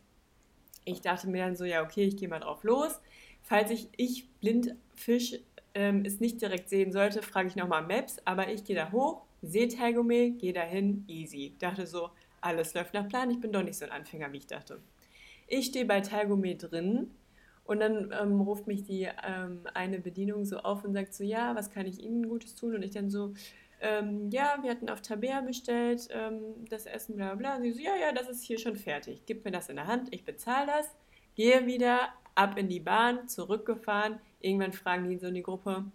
Ich dachte mir dann so, ja, okay, ich gehe mal drauf los. Falls ich, ich Blindfisch ähm, es nicht direkt sehen sollte, frage ich nochmal Maps, aber ich gehe da hoch, sehe Taigome, gehe dahin, easy. Dachte so, alles läuft nach Plan, ich bin doch nicht so ein Anfänger, wie ich dachte. Ich stehe bei Taigome drin und dann ähm, ruft mich die ähm, eine Bedienung so auf und sagt so, ja, was kann ich Ihnen Gutes tun? Und ich dann so, ähm, ja, wir hatten auf Tabea bestellt, ähm, das Essen, bla bla. Und sie so, ja, ja, das ist hier schon fertig. Gib mir das in der Hand, ich bezahle das, gehe wieder ab in die Bahn, zurückgefahren. Irgendwann fragen die so in die Gruppe,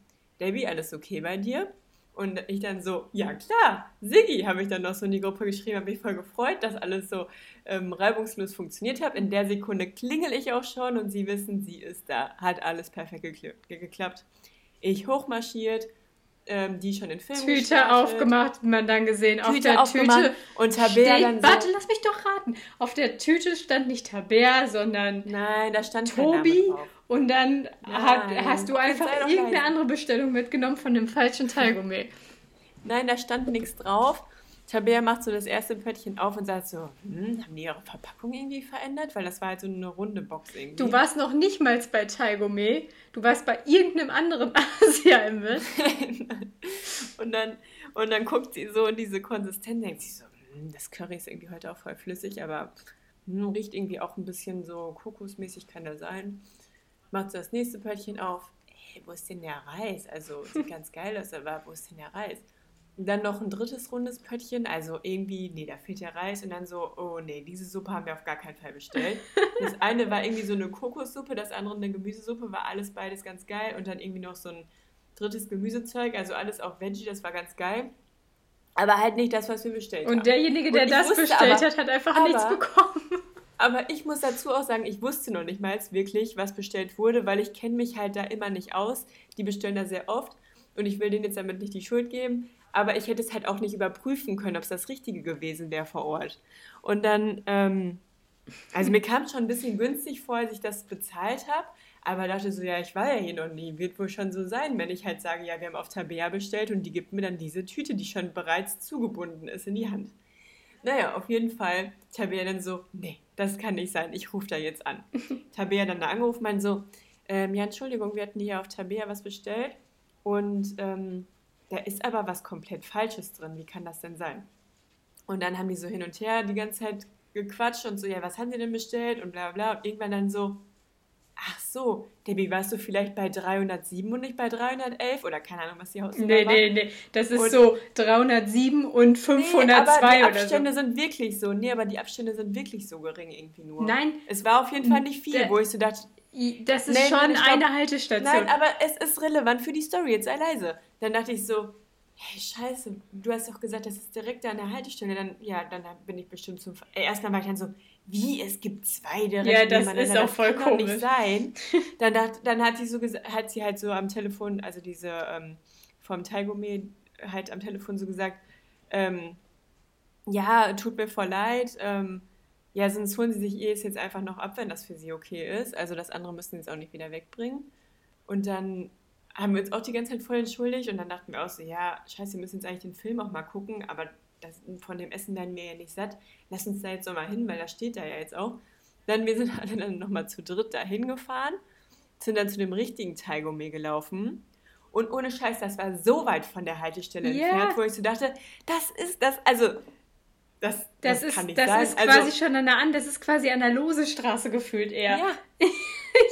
Debbie, alles okay bei dir? Und ich dann so, ja klar, Siggi, habe ich dann noch so in die Gruppe geschrieben, habe mich voll gefreut, dass alles so ähm, reibungslos funktioniert hat. In der Sekunde klingel ich auch schon und sie wissen, sie ist da. Hat alles perfekt gekla geklappt. Ich hochmarschiert, ähm, die schon in Film Tüte gestartet. aufgemacht, man dann gesehen, auf Tüte der aufgemacht Tüte und Tabea steht, dann so, warte, lass mich doch raten. Auf der Tüte stand nicht Tabea, sondern nein, da stand Tobi. Und dann hat, hast du einfach irgendeine leise. andere Bestellung mitgenommen von dem falschen Taigumi. Nein, da stand nichts drauf. Tabea macht so das erste Pöttchen auf und sagt so, hm, haben die ihre Verpackung irgendwie verändert? Weil das war halt so eine runde Box irgendwie. Du warst noch nicht mal bei Taigumi, du warst bei irgendeinem anderen Asia-Imbiss. und, dann, und dann guckt sie so in diese Konsistenz, denkt sie so, hm, das Curry ist irgendwie heute auch voll flüssig, aber hm, riecht irgendwie auch ein bisschen so kokosmäßig, kann das sein. Macht so das nächste Pöttchen auf. Ey, wo ist denn der Reis? Also, sieht ganz geil aus, aber wo ist denn der Reis? Und dann noch ein drittes rundes Pöttchen, also irgendwie, nee, da fehlt der Reis und dann so, oh nee, diese Suppe haben wir auf gar keinen Fall bestellt. Das eine war irgendwie so eine Kokossuppe, das andere eine Gemüsesuppe, war alles beides ganz geil und dann irgendwie noch so ein drittes Gemüsezeug, also alles auch Veggie, das war ganz geil. Aber halt nicht das, was wir bestellt haben. Und derjenige, der Und das bestellt aber- hat, hat einfach aber- nichts bekommen. Aber ich muss dazu auch sagen, ich wusste noch nicht mal wirklich, was bestellt wurde, weil ich kenne mich halt da immer nicht aus. Die bestellen da sehr oft und ich will denen jetzt damit nicht die Schuld geben. Aber ich hätte es halt auch nicht überprüfen können, ob es das Richtige gewesen wäre vor Ort. Und dann, ähm, also mir kam es schon ein bisschen günstig vor, als ich das bezahlt habe. Aber dachte so, ja, ich war ja hier noch nie. Wird wohl schon so sein, wenn ich halt sage, ja, wir haben auf Tabea bestellt und die gibt mir dann diese Tüte, die schon bereits zugebunden ist, in die Hand. Naja, auf jeden Fall. Tabea dann so, nee, das kann nicht sein, ich rufe da jetzt an. Tabea dann da angerufen, meint so, ähm, ja, Entschuldigung, wir hatten hier auf Tabea was bestellt und ähm, da ist aber was komplett Falsches drin. Wie kann das denn sein? Und dann haben die so hin und her die ganze Zeit gequatscht und so, ja, was haben sie denn bestellt und bla bla. Und irgendwann dann so, ach so, Debbie, warst du vielleicht bei 307 und nicht bei 311? Oder keine Ahnung, was die Hausnummer Nee, war. nee, nee. Das ist Und- so 307 und Nee, 502 aber die oder so. Abstände sind wirklich so. Nee, aber die Abstände sind wirklich so gering irgendwie nur. Nein. Es war auf jeden Fall nicht viel, wo ich so dachte, Das ist Nee, schon stopp. eine Haltestation. nein, aber es ist relevant für die Story, jetzt sei leise. Dann dachte ich so, hey, scheiße, du hast doch gesagt, das ist direkt da an der Haltestelle. Dann, ja, dann bin ich bestimmt zum... Äh, erstmal war ich dann so, wie, es gibt zwei direkt Ja, das ist auch voll kann doch nicht komisch. sein. Dann, dacht, dann hat sie so hat sie halt so am Telefon, also diese ähm, vom Taigome halt am Telefon so gesagt, ähm, ja, tut mir voll leid, ähm, ja, sonst holen sie sich ihr jetzt einfach noch ab, wenn das für sie okay ist. Also das andere müssen sie jetzt auch nicht wieder wegbringen. Und dann haben wir uns auch die ganze Zeit voll entschuldigt und dann dachten wir auch so, ja, scheiße, wir müssen jetzt eigentlich den Film auch mal gucken, aber das, von dem Essen werden wir ja nicht satt. Lass uns da jetzt nochmal hin, weil das steht da ja jetzt auch. Dann, wir sind alle dann nochmal zu dritt da hingefahren, sind dann zu dem richtigen Taigome gelaufen. Und ohne Scheiß, das war so weit von der Haltestelle Ja. entfernt, wo ich so dachte, das ist das, also, das, Das, das, ist, kann nicht das sein. ist also, quasi schon an der das ist quasi an der Lose-Straße gefühlt eher. Ja,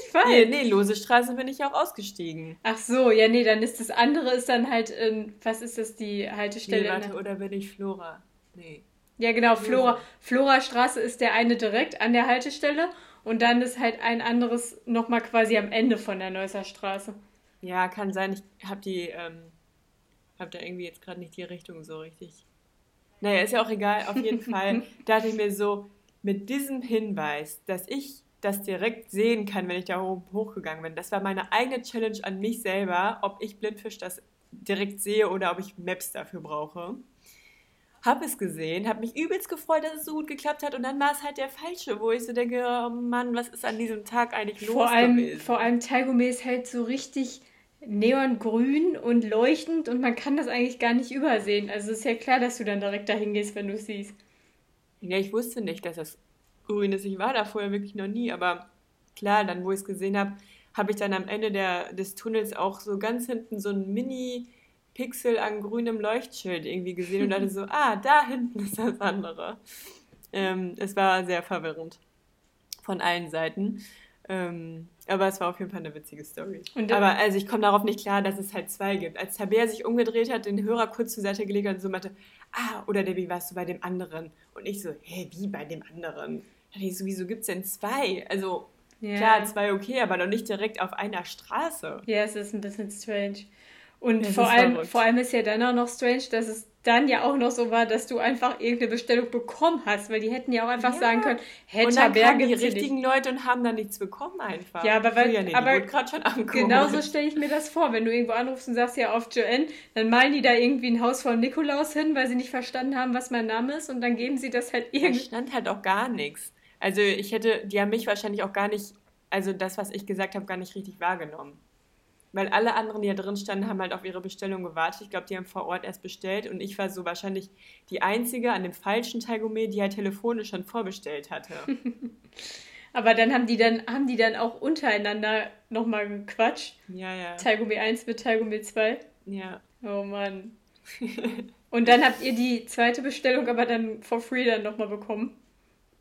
Ich weiß. nee, nee, Lose Straße bin ich auch ausgestiegen. Ach so, ja, nee, dann ist das andere ist dann halt in, was ist das, die Haltestelle? Nee, warte, der- oder bin ich Flora? Nee. ja, genau, Flora, Flora Straße ist der eine direkt an der Haltestelle und dann ist halt ein anderes nochmal quasi am Ende von der Neusser Straße. Ja, kann sein. Ich hab die, ähm, hab da irgendwie jetzt gerade nicht die Richtung so richtig. Naja, ist ja auch egal. Auf jeden Fall dachte ich mir so, mit diesem Hinweis, dass ich das direkt sehen kann, wenn ich da hoch, hochgegangen bin, das war meine eigene Challenge an mich selber, ob ich Blindfisch das direkt sehe oder ob ich Maps dafür brauche. Hab es gesehen, hab mich übelst gefreut, dass es so gut geklappt hat und dann war es halt der falsche, wo ich so denke, oh Mann, was ist an diesem Tag eigentlich los Vor allem, gewesen? vor allem Taigome ist halt so richtig neongrün und leuchtend und man kann das eigentlich gar nicht übersehen. Also ist ja klar, dass du dann direkt dahin gehst, wenn du es siehst. Ja, ich wusste nicht, dass das grün ist. Ich war da vorher wirklich noch nie, aber klar, dann, wo ich es gesehen habe, habe ich dann am Ende der, des Tunnels auch so ganz hinten so ein Mini-Pixel an grünem Leuchtschild irgendwie gesehen und dachte so, ah, da hinten ist das andere. Ähm, es war sehr verwirrend von allen Seiten. Ähm, aber es war auf jeden Fall eine witzige Story. Und aber also ich komme darauf nicht klar, dass es halt zwei gibt. Als Tabea sich umgedreht hat, den Hörer kurz zur Seite gelegt hat und so meinte, ah, oder Debbie, warst du bei dem anderen? Und ich so, hä, wie bei dem anderen? Da dachte ich so, wieso gibt es denn zwei? Also, Ja. klar, zwei okay, aber noch nicht direkt auf einer Straße. Ja, es ist ein bisschen strange. Und vor allem, verrückt. vor allem ist ja dann auch noch strange, dass es dann ja auch noch so war, dass du einfach irgendeine Bestellung bekommen hast, weil die hätten ja auch einfach Ja. sagen können, hey, und dann kamen die richtigen Leute und haben dann nichts bekommen einfach. Ja, aber weil- ja, nee, aber gerade schon nicht. angekommen. Genauso stelle ich mir das vor, wenn du irgendwo anrufst und sagst ja auf Joanne, dann malen die da irgendwie ein Haus voll Nikolaus hin, weil sie nicht verstanden haben, was mein Name ist und dann geben sie das halt Da irgendwie. stand halt auch gar nichts. Also ich hätte, die haben mich wahrscheinlich auch gar nicht, also das, was ich gesagt habe, gar nicht richtig wahrgenommen. Weil alle anderen, die da drin standen, haben halt auf ihre Bestellung gewartet. Ich glaube, die haben vor Ort erst bestellt und ich war so wahrscheinlich die Einzige an dem falschen Taigome, die halt telefonisch schon vorbestellt hatte. Aber dann haben die dann, haben die dann auch untereinander nochmal gequatscht. ja, ja. Taigumi 1 mit Taigumi 2. Ja. Oh Mann. Und dann habt ihr die zweite Bestellung aber dann for free dann nochmal bekommen.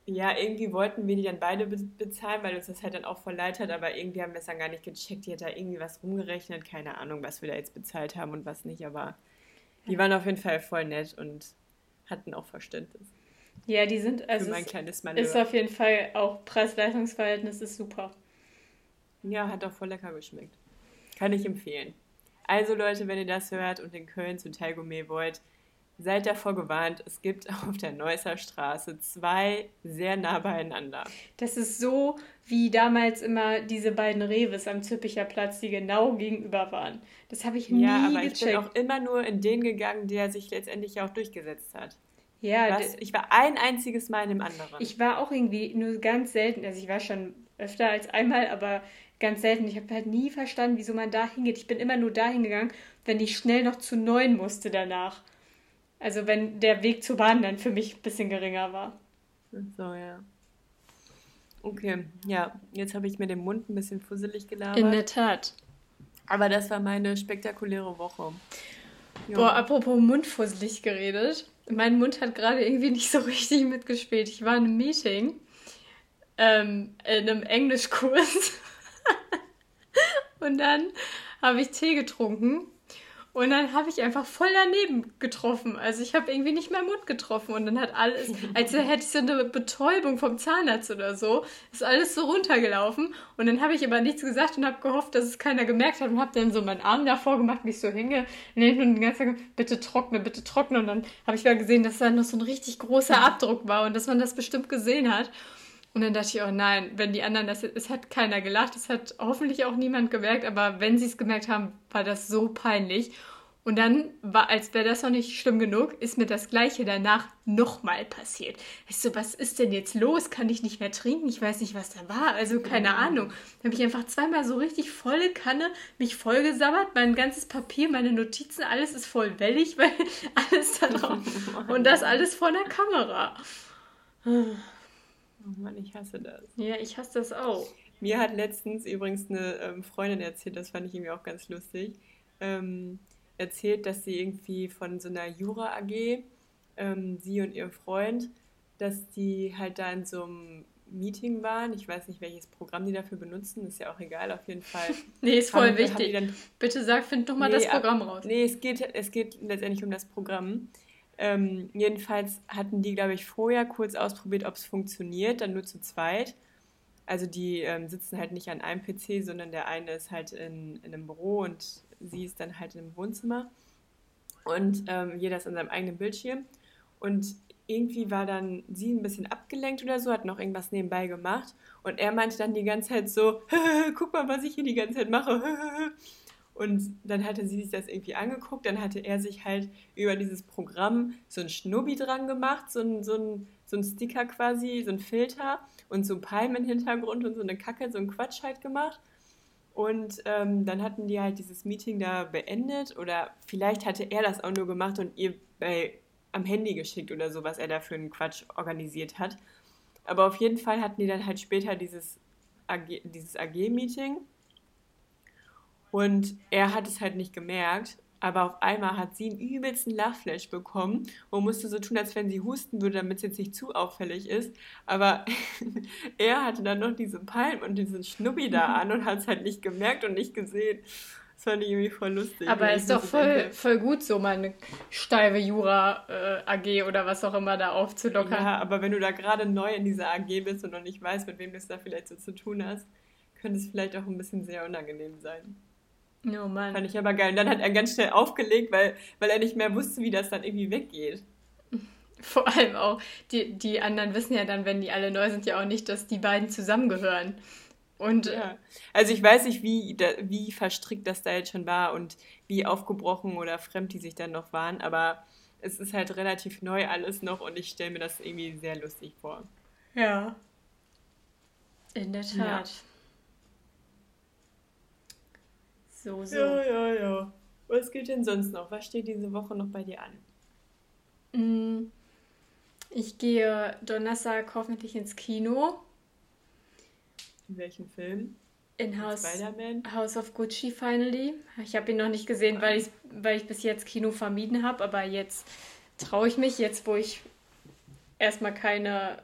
Ja, irgendwie wollten wir die dann beide be bezahlen, weil uns das halt dann auch voll leid hat, aber irgendwie haben wir es dann gar nicht gecheckt. Die hat da irgendwie was rumgerechnet, keine Ahnung, was wir da jetzt bezahlt haben und was nicht, aber die waren auf jeden Fall voll nett und hatten auch Verständnis Ja, die sind, also für mein es kleines ist Manöver. auf jeden Fall auch Preis-Leistungs-Verhältnis ist super. Ja, hat auch voll lecker geschmeckt. Kann ich empfehlen. Also Leute, wenn ihr das hört und in Köln zu Taigome wollt, seid davor gewarnt, es gibt auf der Neusser Straße zwei sehr nah beieinander. Das ist so wie damals immer diese beiden Reves am Züppicher Platz, die genau gegenüber waren. Das habe ich nie Ja, aber ich bin gecheckt. auch immer nur in den gegangen, der sich letztendlich ja auch durchgesetzt hat. ja, Was? Ich war ein einziges Mal in dem anderen. ich war auch irgendwie nur ganz selten, also ich war schon öfter als einmal, aber ganz selten. Ich habe halt nie verstanden, wieso man da hingeht. Ich bin immer nur dahin gegangen, wenn ich schnell noch zu neun musste danach. Also wenn der Weg zur Bahn dann für mich ein bisschen geringer war. so, ja. Okay, ja, jetzt habe ich mir den Mund ein bisschen fusselig gelabert. Tat. Aber das war meine spektakuläre Woche. Ja. Boah, apropos mundfusselig geredet. Mein Mund hat gerade irgendwie nicht so richtig mitgespielt. Ich war in einem Meeting, ähm, in einem Englischkurs. und dann habe ich Tee getrunken. Und dann habe ich einfach voll daneben getroffen. Also ich habe irgendwie nicht meinen Mund getroffen. Und dann hat alles, als hätte ich so eine Betäubung vom Zahnarzt oder so, ist alles so runtergelaufen. Und dann habe ich aber nichts gesagt und habe gehofft, dass es keiner gemerkt hat und habe dann so meinen Arm davor gemacht, mich so hingelehnt und die ganze Zeit gesagt, bitte trockne, bitte trockne. Und dann habe ich mal gesehen, dass da noch so ein richtig großer Abdruck war und dass man das bestimmt gesehen hat. Und dann dachte ich, oh nein, wenn die anderen das, es hat keiner gelacht, es hat hoffentlich auch niemand gemerkt, aber wenn sie es gemerkt haben, war das so peinlich. Und dann war, als wäre das noch nicht schlimm genug, ist mir das Gleiche danach nochmal passiert. Ich so, was ist denn jetzt los? Kann ich nicht mehr trinken? Ich weiß nicht, was da war. Also keine ja. Ahnung. Da habe ich einfach zweimal so richtig volle Kanne mich vollgesabbert. Mein ganzes Papier, meine Notizen, alles ist voll wellig, weil alles da drauf. Und das alles vor der Kamera. Oh Mann, ich hasse das. Ja, ich hasse das auch. Mir hat letztens übrigens eine ähm, Freundin erzählt, das fand ich irgendwie auch ganz lustig, ähm, erzählt, dass sie irgendwie von so einer Jura AG, ähm, sie und ihr Freund, dass die halt da in so einem Meeting waren. Ich weiß nicht, welches Programm die dafür benutzen, ist ja auch egal, auf jeden Fall. nee, ist voll haben, wichtig. Haben Bitte sag, find doch mal nee, das Programm raus. Nee, es geht, es geht letztendlich um das Programm. Ähm, jedenfalls hatten die, glaube ich, vorher kurz ausprobiert, ob es funktioniert, dann nur zu zweit. Also die ähm, sitzen halt nicht an einem PC, sondern der eine ist halt in, in einem Büro und sie ist dann halt im Wohnzimmer. Und ähm, jeder ist an seinem eigenen Bildschirm. Und irgendwie war dann sie ein bisschen abgelenkt oder so, hat noch irgendwas nebenbei gemacht. Und er meinte dann die ganze Zeit so, guck mal, was ich hier die ganze Zeit mache. Und dann hatte sie sich das irgendwie angeguckt, dann hatte er sich halt über dieses Programm so ein Schnubbi dran gemacht, so ein, so ein, so ein Sticker quasi, so ein Filter und so Palmen im Hintergrund und so eine Kacke, so ein Quatsch halt gemacht. Und ähm, dann hatten die halt dieses Meeting da beendet oder vielleicht hatte er das auch nur gemacht und ihr bei, am Handy geschickt oder so, was er da für einen Quatsch organisiert hat. Aber auf jeden Fall hatten die dann halt später dieses AG, dieses AG-Meeting und er hat es halt nicht gemerkt, aber auf einmal hat sie einen übelsten Lachflash bekommen und musste so tun, als wenn sie husten würde, damit es jetzt nicht zu auffällig ist. Aber er hatte dann noch diese Palm und diesen Schnubbi da an und hat es halt nicht gemerkt und nicht gesehen. Das fand ich irgendwie voll lustig. Aber ist doch voll, voll gut, so mal eine steife Jura-AG äh, oder was auch immer da aufzulockern. Ja, aber wenn du da gerade neu in dieser AG bist und noch nicht weißt, mit wem du es da vielleicht so zu tun hast, könnte es vielleicht auch ein bisschen sehr unangenehm sein. Oh Mann. Fand ich aber geil. Und dann hat er ganz schnell aufgelegt, weil, weil er nicht mehr wusste, wie das dann irgendwie weggeht. Vor allem auch, die, die anderen wissen ja dann, wenn die alle neu sind, ja auch nicht, dass die beiden zusammengehören. Und ja. Also ich weiß nicht, wie, wie verstrickt das da jetzt schon war und wie aufgebrochen oder fremd die sich dann noch waren, aber es ist halt relativ neu alles noch und ich stelle mir das irgendwie sehr lustig vor. Ja. In der Tat. Ja. So, so. Ja, ja, ja. Was geht denn sonst noch? Was steht diese Woche noch bei dir an? Mm, ich gehe Donnerstag hoffentlich ins Kino. In welchem Film? In House, House of Gucci finally. Ich habe ihn noch nicht gesehen, weil ich, weil ich bis jetzt Kino vermieden habe, aber jetzt traue ich mich, jetzt wo ich erstmal keine.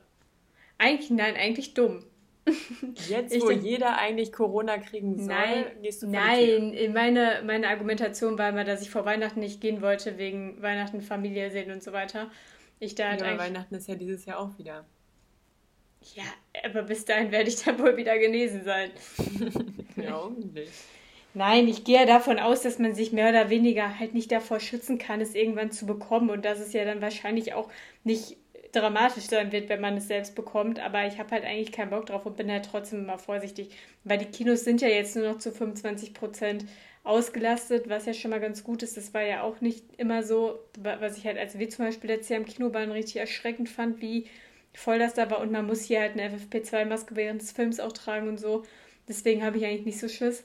Eigentlich, nein, eigentlich dumm. Jetzt, ich wo denk, jeder eigentlich Corona kriegen soll, nein, gehst du Nein, meine, meine Argumentation war immer, dass ich vor Weihnachten nicht gehen wollte, wegen Weihnachten, Familie sehen und so weiter. Ich da ja, Weihnachten ist ja dieses Jahr auch wieder. Ja, aber bis dahin werde ich dann wohl wieder genesen sein. ja, hoffentlich. Nein, ich gehe davon aus, dass man sich mehr oder weniger halt nicht davor schützen kann, es irgendwann zu bekommen und dass es ja dann wahrscheinlich auch nicht dramatisch sein wird, wenn man es selbst bekommt. Aber ich habe halt eigentlich keinen Bock drauf und bin halt trotzdem immer vorsichtig, weil die Kinos sind ja jetzt nur noch zu 25 Prozent ausgelastet, was ja schon mal ganz gut ist. Das war ja auch nicht immer so, was ich halt, als wir zum Beispiel letztes Jahr im Kino waren, richtig erschreckend fand, wie voll das da war. Und man muss hier halt eine FFP2-Maske während des Films auch tragen und so. Deswegen habe ich eigentlich nicht so Schiss.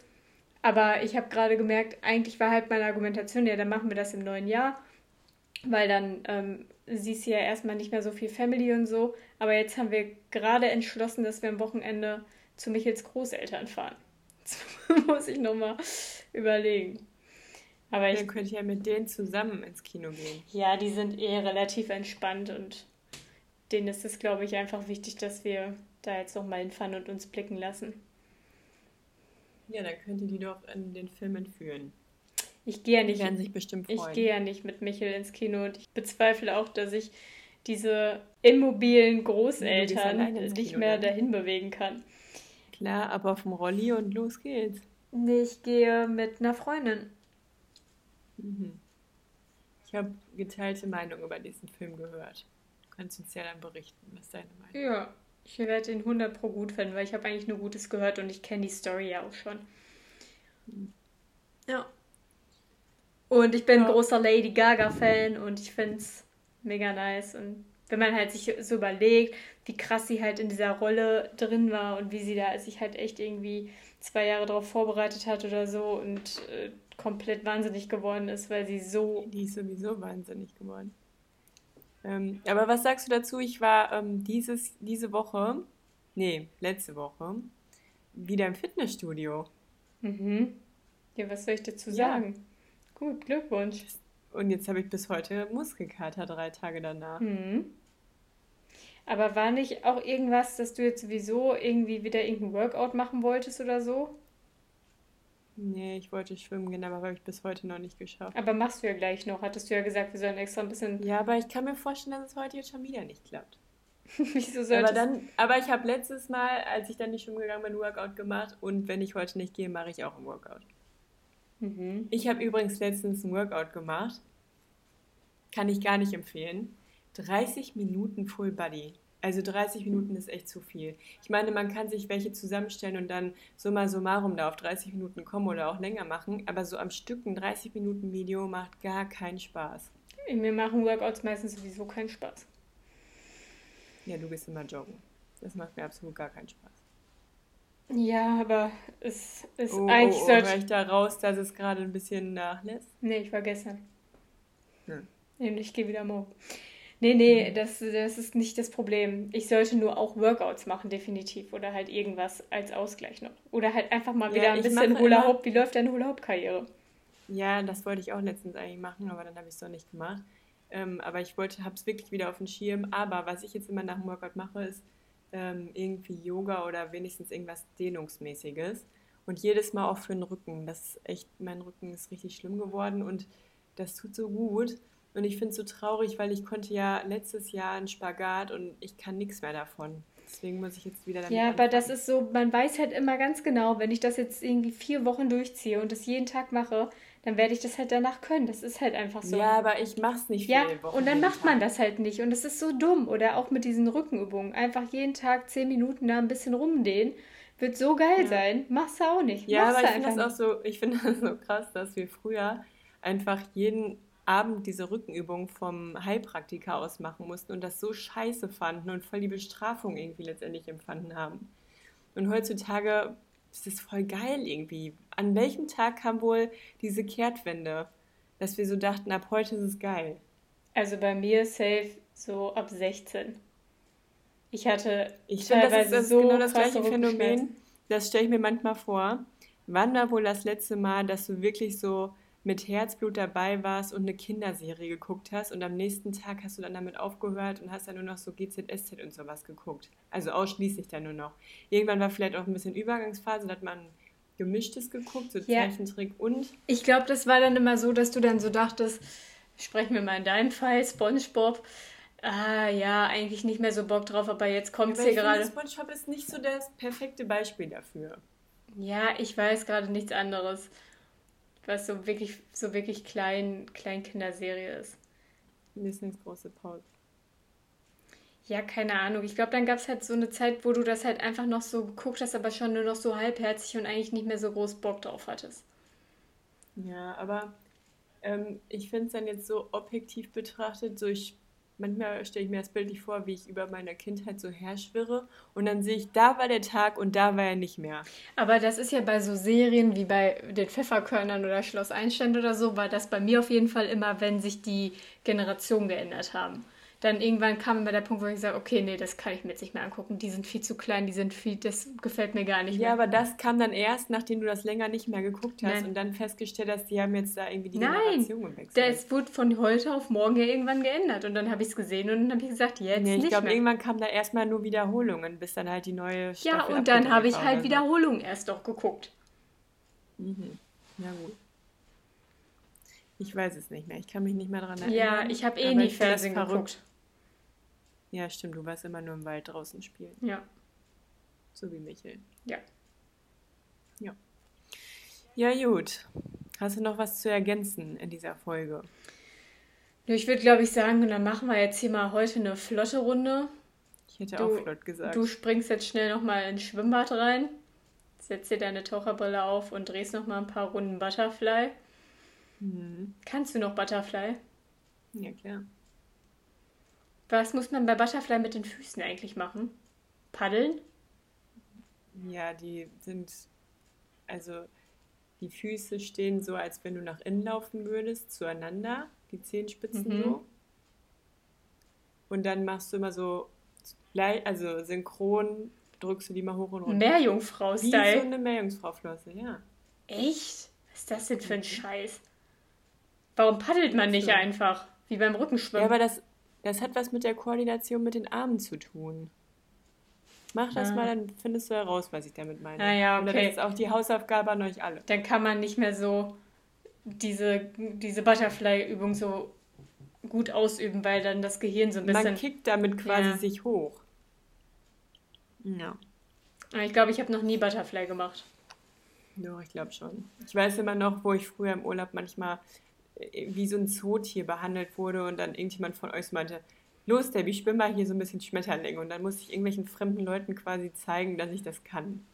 Aber ich habe gerade gemerkt, eigentlich war halt meine Argumentation, ja, dann machen wir das im neuen Jahr, weil dann ähm, siehst ja erstmal nicht mehr so viel Family und so. Aber jetzt haben wir gerade entschlossen, dass wir am Wochenende zu Michels Großeltern fahren. Das muss ich nochmal überlegen. Aber ich, Dann könnt ihr ja mit denen zusammen ins Kino gehen. Ja, die sind eh relativ entspannt und denen ist es, glaube ich, einfach wichtig, dass wir da jetzt nochmal hinfahren und uns blicken lassen. Ja, dann könnt ihr die doch in den Film entführen. Ich gehe ja nicht. Die werden sich bestimmt Ich freuen. gehe ja nicht mit Michel ins Kino und ich bezweifle auch, dass ich diese immobilen Großeltern nicht mehr dahin bewegen kann. Klar, ab auf dem Rolli und los geht's. Nee, ich gehe mit einer Freundin. Mhm. Ich habe geteilte Meinung über diesen Film gehört. Du kannst uns ja dann berichten, was deine Meinung Ja, ich werde ihn 100 pro gut finden, weil ich habe eigentlich nur Gutes gehört und ich kenne die Story ja auch schon. Ja. Und ich bin Ja. großer Lady Gaga-Fan und ich finde es mega nice. Und wenn man halt sich so überlegt, wie krass sie halt in dieser Rolle drin war und wie sie da sich halt echt irgendwie zwei Jahre darauf vorbereitet hat oder so und äh, komplett wahnsinnig geworden ist, weil sie so. Die ist sowieso wahnsinnig geworden. Ähm, aber was sagst du dazu? Ich war ähm, dieses, diese Woche, nee, letzte Woche, wieder im Fitnessstudio. Mhm. Ja, was soll ich dazu Ja. sagen? Gut, Glückwunsch. Und jetzt habe ich bis heute Muskelkater drei Tage danach. Mhm. Aber war nicht auch irgendwas, dass du jetzt sowieso irgendwie wieder irgendein Workout machen wolltest oder so? Nee, ich wollte schwimmen gehen, aber habe ich bis heute noch nicht geschafft. Aber machst du ja gleich noch. Hattest du ja gesagt, wir sollen extra ein bisschen. Ja, aber ich kann mir vorstellen, dass es heute jetzt schon wieder nicht klappt. Wieso Aber, solltest dann, aber ich habe letztes Mal, als ich dann nicht schwimmen gegangen bin, Workout gemacht. Und wenn ich heute nicht gehe, mache ich auch ein Workout. Mhm. Ich habe übrigens letztens ein Workout gemacht. Kann ich gar nicht empfehlen. 30 Minuten Full Body. Also 30 Minuten ist echt zu viel. Ich meine, man kann sich welche zusammenstellen und dann summa summarum da auf 30 Minuten kommen oder auch länger machen. Aber so am Stück ein 30 Minuten Video macht gar keinen Spaß. Mir machen Workouts meistens sowieso keinen Spaß. Ja, du gehst immer joggen. Das macht mir absolut gar keinen Spaß. Ja, aber es ist Oh, eigentlich oh, oh, sollte. ich da raus, dass es gerade ein bisschen nachlässt? Nee, ich war gestern. Hm. Nee, und ich gehe wieder morgen. Nee, nee, das, das ist nicht das Problem. Ich sollte nur auch Workouts machen, definitiv. Oder halt irgendwas als Ausgleich noch. Oder halt einfach mal Ja, wieder ein bisschen Hula Hoop. Wie läuft deine Hula Hoop Karriere? Ja, das wollte ich auch letztens eigentlich machen, aber dann habe ich es doch nicht gemacht. Ähm, aber ich wollte, habe es wirklich wieder auf dem Schirm. Aber was ich jetzt immer nach dem Workout mache, ist ähm, irgendwie Yoga oder wenigstens irgendwas Dehnungsmäßiges. Und jedes Mal auch für den Rücken. Das ist echt, mein Rücken ist richtig schlimm geworden und das tut so gut. Und ich finde es so traurig, weil ich konnte ja letztes Jahr einen Spagat und ich kann nichts mehr davon. Deswegen muss ich jetzt wieder damit Ja, aber das anfangen. ist so, man weiß halt immer ganz genau, wenn ich das jetzt irgendwie vier Wochen durchziehe und das jeden Tag mache, dann werde ich das halt danach können. Das ist halt einfach so. Ja, aber ich mache es nicht Ja, viele Wochen und dann macht man Tag. das halt nicht. Und das ist so dumm. Oder auch mit diesen Rückenübungen. Einfach jeden Tag zehn Minuten da ein bisschen rumdehnen. Wird so geil Ja. sein. Machst du auch nicht. Ja, Machst aber ich finde das auch so, ich finde das so krass, dass wir früher einfach jeden Abend diese Rückenübung vom Heilpraktiker aus machen mussten und das so scheiße fanden und voll die Bestrafung irgendwie letztendlich empfunden haben. Und heutzutage ist es voll geil irgendwie. An welchem Tag kam wohl diese Kehrtwende, dass wir so dachten, ab heute ist es geil? Also bei mir safe so ab 16. Ich hatte Ich finde, das ist das so genau das gleiche. Phänomen. Das stelle ich mir manchmal vor. Wann war wohl das letzte Mal, dass du wirklich so mit Herzblut dabei warst und eine Kinderserie geguckt hast und am nächsten Tag hast du dann damit aufgehört und hast dann nur noch so GZSZ und sowas geguckt. Also ausschließlich dann nur noch. Irgendwann war vielleicht auch ein bisschen Übergangsphase, da hat man gemischtes geguckt, so Ja. Zeichentrick und Ich glaube, das war dann immer so, dass du dann so dachtest, sprechen wir mal in deinem Fall, SpongeBob. Ah ja, eigentlich nicht mehr so Bock drauf, aber jetzt kommt es hier gerade. SpongeBob ist nicht so das perfekte Beispiel dafür. Ja, ich weiß gerade nichts anderes, was so wirklich, so wirklich klein, Kleinkinderserie ist. Mindestens große Pause. Ja, keine Ahnung. Ich glaube, dann gab es halt so eine Zeit, wo du das halt einfach noch so geguckt hast, aber schon nur noch so halbherzig und eigentlich nicht mehr so groß Bock drauf hattest. Ja, aber ähm, ich finde es dann jetzt so objektiv betrachtet, so ich, manchmal stelle ich mir das bildlich vor, wie ich über meine Kindheit so herschwirre und dann sehe ich, da war der Tag und da war er nicht mehr. Aber das ist ja bei so Serien wie bei den Pfefferkörnern oder Schloss Einstein oder so, war das bei mir auf jeden Fall immer, wenn sich die Generationen geändert haben. Dann irgendwann kam immer der Punkt, wo ich sage, okay, nee, das kann ich mir jetzt nicht mehr angucken. Die sind viel zu klein, die sind viel, das gefällt mir gar nicht Ja, mehr. aber das kam dann erst, nachdem du das länger nicht mehr geguckt hast Nein. und dann festgestellt hast, die haben jetzt da irgendwie die Nein, Generation gewechselt. Das wurde von heute auf morgen ja irgendwann geändert. Und dann habe ich es gesehen und dann habe ich gesagt, jetzt nee, ich nicht glaube, mehr. irgendwann kamen da erstmal nur Wiederholungen, bis dann halt die neue Staffel Ja, und dann habe ich halt. Wiederholungen erst doch geguckt. Mhm. Ja, gut. Ich weiß es nicht mehr. Ich kann mich nicht mehr daran erinnern. Ja, ich habe eh nie ich Fernsehen verrückt. geguckt. Ja, stimmt. Du warst immer nur im Wald draußen spielen. Ja. So wie Michel. Ja. Ja. Ja, gut. Hast du noch was zu ergänzen in dieser Folge? Ich würde, glaube ich, sagen, dann machen wir jetzt hier mal heute eine flotte Runde. Ich hätte Du- auch flott gesagt. Du springst jetzt schnell nochmal ins Schwimmbad rein, setzt dir deine Taucherbrille auf und drehst nochmal ein paar Runden Butterfly. Mhm. Kannst du noch Butterfly? Ja, klar. Was muss man bei Butterfly mit den Füßen eigentlich machen? Paddeln? Ja, die sind, also die Füße stehen so, als wenn du nach innen laufen würdest, zueinander, die Zehenspitzen Mhm. so. Und dann machst du immer so, also synchron, drückst du die mal hoch und runter. Wie so Meerjungfrau-Style. eine Meerjungfrau-Flosse, ja. Echt? Was ist das denn für ein Scheiß? Warum paddelt man nicht einfach? Wie beim Ja, Rückenschwimmen. aber das, das hat was mit der Koordination mit den Armen zu tun. Mach das Ah. mal, dann findest du heraus, was ich damit meine. Ah ja, Oder okay. das ist auch die Hausaufgabe an euch alle. Dann kann man nicht mehr so diese, diese Butterfly-Übung so gut ausüben, weil dann das Gehirn so ein bisschen. Man kickt damit quasi Ja. sich hoch. Ja. Aber ich glaube, ich habe noch nie Butterfly gemacht. Doch, ich glaube schon. Ich weiß immer noch, wo ich früher im Urlaub manchmal wie so ein Zootier behandelt wurde und dann irgendjemand von euch meinte, los Debbie, schwimm mal hier so ein bisschen Schmetterling. Und dann musste ich irgendwelchen fremden Leuten quasi zeigen, dass ich das kann.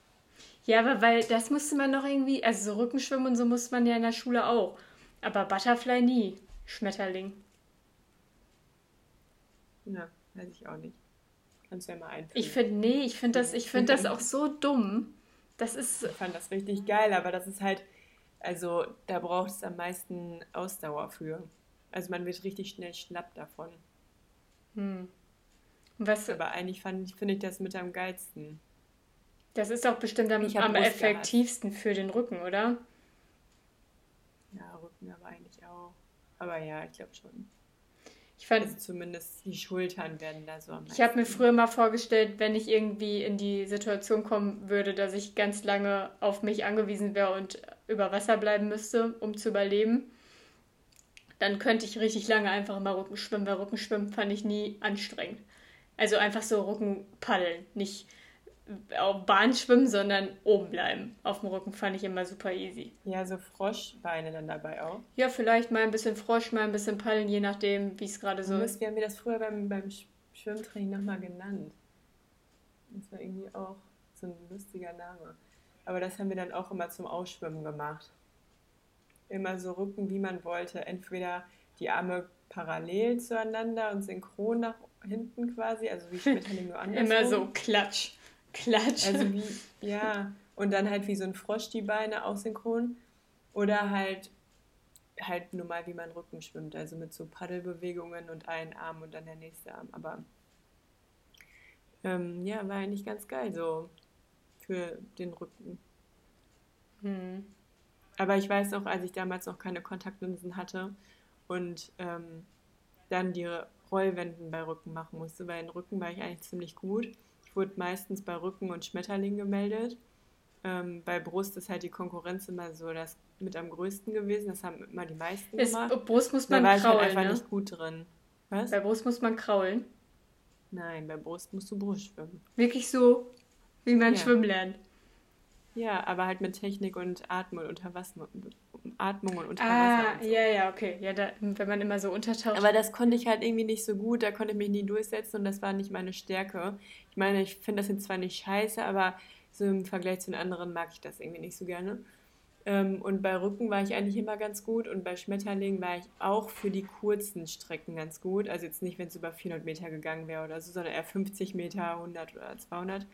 Ja, aber weil das musste man noch irgendwie, also so Rückenschwimmen und so musste man ja in der Schule auch. Aber Butterfly nie. Schmetterling. Ja, weiß ich auch nicht. Kannst du ja mal einfügen. Ich finde, nee, ich finde das, ich finde das auch so dumm. Das ist, Ich fand das richtig geil, aber das ist halt, also da braucht es am meisten Ausdauer für. Also man wird richtig schnell schlapp davon. hm. Was, Aber eigentlich finde ich das mit am geilsten. das ist auch bestimmt am, am effektivsten für den Rücken, oder? Ja, Rücken aber eigentlich auch. Aber ja, ich glaube schon. Ich fand, Also zumindest die Schultern werden da so am Ich habe mir meisten. früher mal vorgestellt, wenn ich irgendwie in die Situation kommen würde, dass ich ganz lange auf mich angewiesen wäre und über Wasser bleiben müsste, um zu überleben, dann könnte ich richtig lange einfach immer Rücken schwimmen, weil Rückenschwimmen fand ich nie anstrengend. Also einfach so Rücken paddeln, nicht auf Bahn schwimmen, sondern oben bleiben. Auf dem Rücken fand ich immer super easy. Ja, so Froschbeine dann dabei auch. Ja, vielleicht mal ein bisschen Frosch, mal ein bisschen paddeln, je nachdem, wie es gerade so ist. wie haben wir das früher beim, beim Sch- Schwimmtraining nochmal genannt? Das war irgendwie auch so ein lustiger Name. Aber das haben wir dann auch immer zum Ausschwimmen gemacht. Immer so Rücken, wie man wollte. Entweder die Arme parallel zueinander und synchron nach hinten quasi, also wie Schmetterling nur andersrum. Immer so klatsch, klatsch. Also wie, ja, und dann halt wie so ein Frosch die Beine auch synchron. Oder halt halt normal, wie man Rücken schwimmt, also mit so Paddelbewegungen und ein Arm und dann der nächste Arm. Aber ähm, ja, war eigentlich ganz geil so für den Rücken. hm. Aber ich weiß auch, als ich damals noch keine Kontaktlinsen hatte und ähm, dann die Rollwenden bei Rücken machen musste. Bei den Rücken war ich eigentlich ziemlich gut. Ich wurde meistens bei Rücken und Schmetterling gemeldet. Ähm, bei Brust ist halt die Konkurrenz immer so das mit am größten gewesen. Das haben immer die meisten Ist, gemacht. Brust muss Da man war ich halt kraulen, einfach ne? nicht gut drin. Was? Bei Brust muss man kraulen. Nein, bei Brust musst du Brust schwimmen. Wirklich so, wie man Ja. schwimmen lernt. Ja, aber halt mit Technik und Atmung und unter Wasser. Atmung und unter Wasser. Ah, so. ja, ja, okay. Ja, da, wenn man immer so untertaucht. Aber das konnte ich halt irgendwie nicht so gut, da konnte ich mich nie durchsetzen und das war nicht meine Stärke. Ich meine, ich finde das jetzt zwar nicht scheiße, aber so im Vergleich zu den anderen mag ich das irgendwie nicht so gerne. Ähm, und bei Rücken war ich eigentlich immer ganz gut und bei Schmetterling war ich auch für die kurzen Strecken ganz gut. Also jetzt nicht, wenn es über 400 Meter gegangen wäre oder so, sondern eher 50 Meter, 100 oder 200.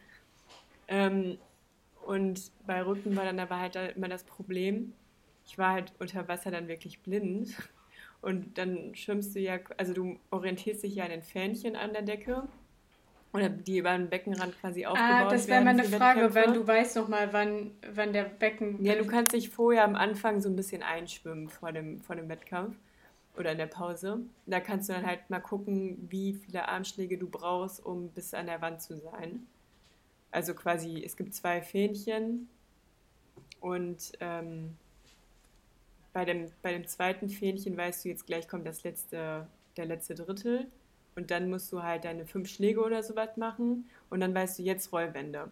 Ähm, und bei Rücken war dann aber halt immer das Problem, ich war halt unter Wasser dann wirklich blind. Und dann schwimmst du ja, also du orientierst dich ja an den Fähnchen an der Decke. Oder die über den Beckenrand quasi aufgebaut ah, das wäre werden meine Frage, Wettkämpfe. wenn du weißt noch mal, wann, wann der Becken... Ja, du kannst dich vorher am Anfang so ein bisschen einschwimmen vor dem, vor dem Wettkampf oder in der Pause. Da kannst du dann halt mal gucken, wie viele Armschläge du brauchst, um bis an der Wand zu sein. Also quasi, es gibt zwei Fähnchen und ähm, bei dem, bei dem zweiten Fähnchen weißt du jetzt gleich kommt das letzte, der letzte Drittel und dann musst du halt deine fünf Schläge oder sowas machen und dann weißt du jetzt Rollwände.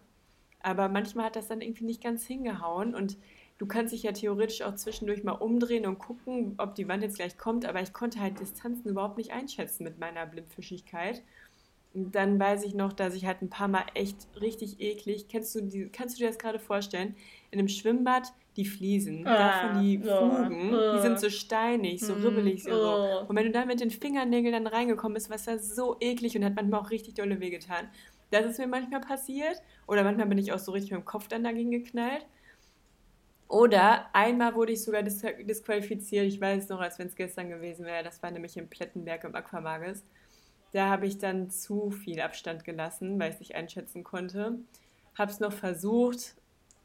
Aber manchmal hat das dann irgendwie nicht ganz hingehauen und du kannst dich ja theoretisch auch zwischendurch mal umdrehen und gucken, ob die Wand jetzt gleich kommt, aber ich konnte halt Distanzen überhaupt nicht einschätzen mit meiner Blindfischigkeit. Dann weiß ich noch, dass ich halt ein paar Mal echt richtig eklig, kennst du, die, kannst du dir das gerade vorstellen? In einem Schwimmbad die Fliesen, Ah, davon die oh, Fugen, oh. die sind so steinig, so Mm, ribbelig. So. oh. Und wenn du da mit den Fingernägeln dann reingekommen bist, war das so eklig und hat manchmal auch richtig dolle wehgetan. Das ist mir manchmal passiert. Oder manchmal bin ich auch so richtig mit dem Kopf dann dagegen geknallt. Oder einmal wurde ich sogar dis disqualifiziert. Ich weiß es noch, als wenn es gestern gewesen wäre. Das war nämlich in Plettenberg im Aquamagus. Da habe ich dann zu viel Abstand gelassen, weil ich es nicht einschätzen konnte. Habe es noch versucht,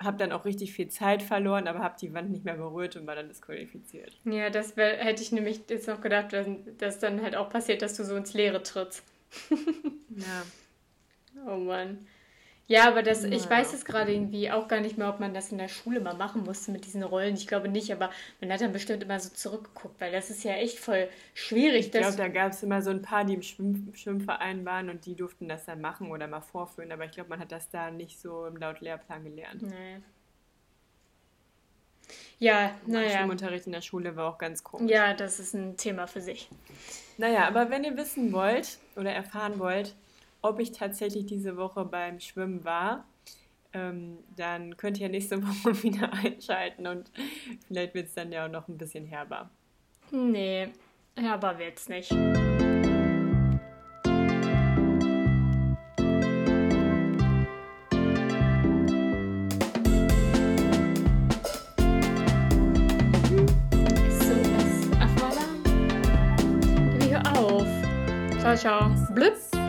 habe dann auch richtig viel Zeit verloren, aber habe die Wand nicht mehr berührt und war dann disqualifiziert. Ja, das wär, hätte ich nämlich jetzt noch gedacht, dass, dass dann halt auch passiert, dass du so ins Leere trittst. Ja. Oh Mann. Ja, aber das, ich Naja. weiß es gerade irgendwie auch gar nicht mehr, ob man das in der Schule mal machen musste mit diesen Rollen. Ich glaube nicht, aber man hat dann bestimmt immer so zurückgeguckt, weil das ist ja echt voll schwierig. Ich glaube, da gab es immer so ein paar, die im Schwimm Schwimmverein waren und die durften das dann machen oder mal vorführen, aber ich glaube, man hat das da nicht so im laut Lehrplan gelernt. Nee. Ja, naja. Schwimmunterricht in der Schule war auch ganz komisch. Ja, das ist ein Thema für sich. Naja, aber wenn ihr wissen wollt oder erfahren wollt, ob ich tatsächlich diese Woche beim Schwimmen war, ähm, dann könnt ihr nächste Woche wieder einschalten und vielleicht wird es dann ja auch noch ein bisschen herber. Nee, aber wird's nicht. So, auf. Ciao, ciao. Blüpp.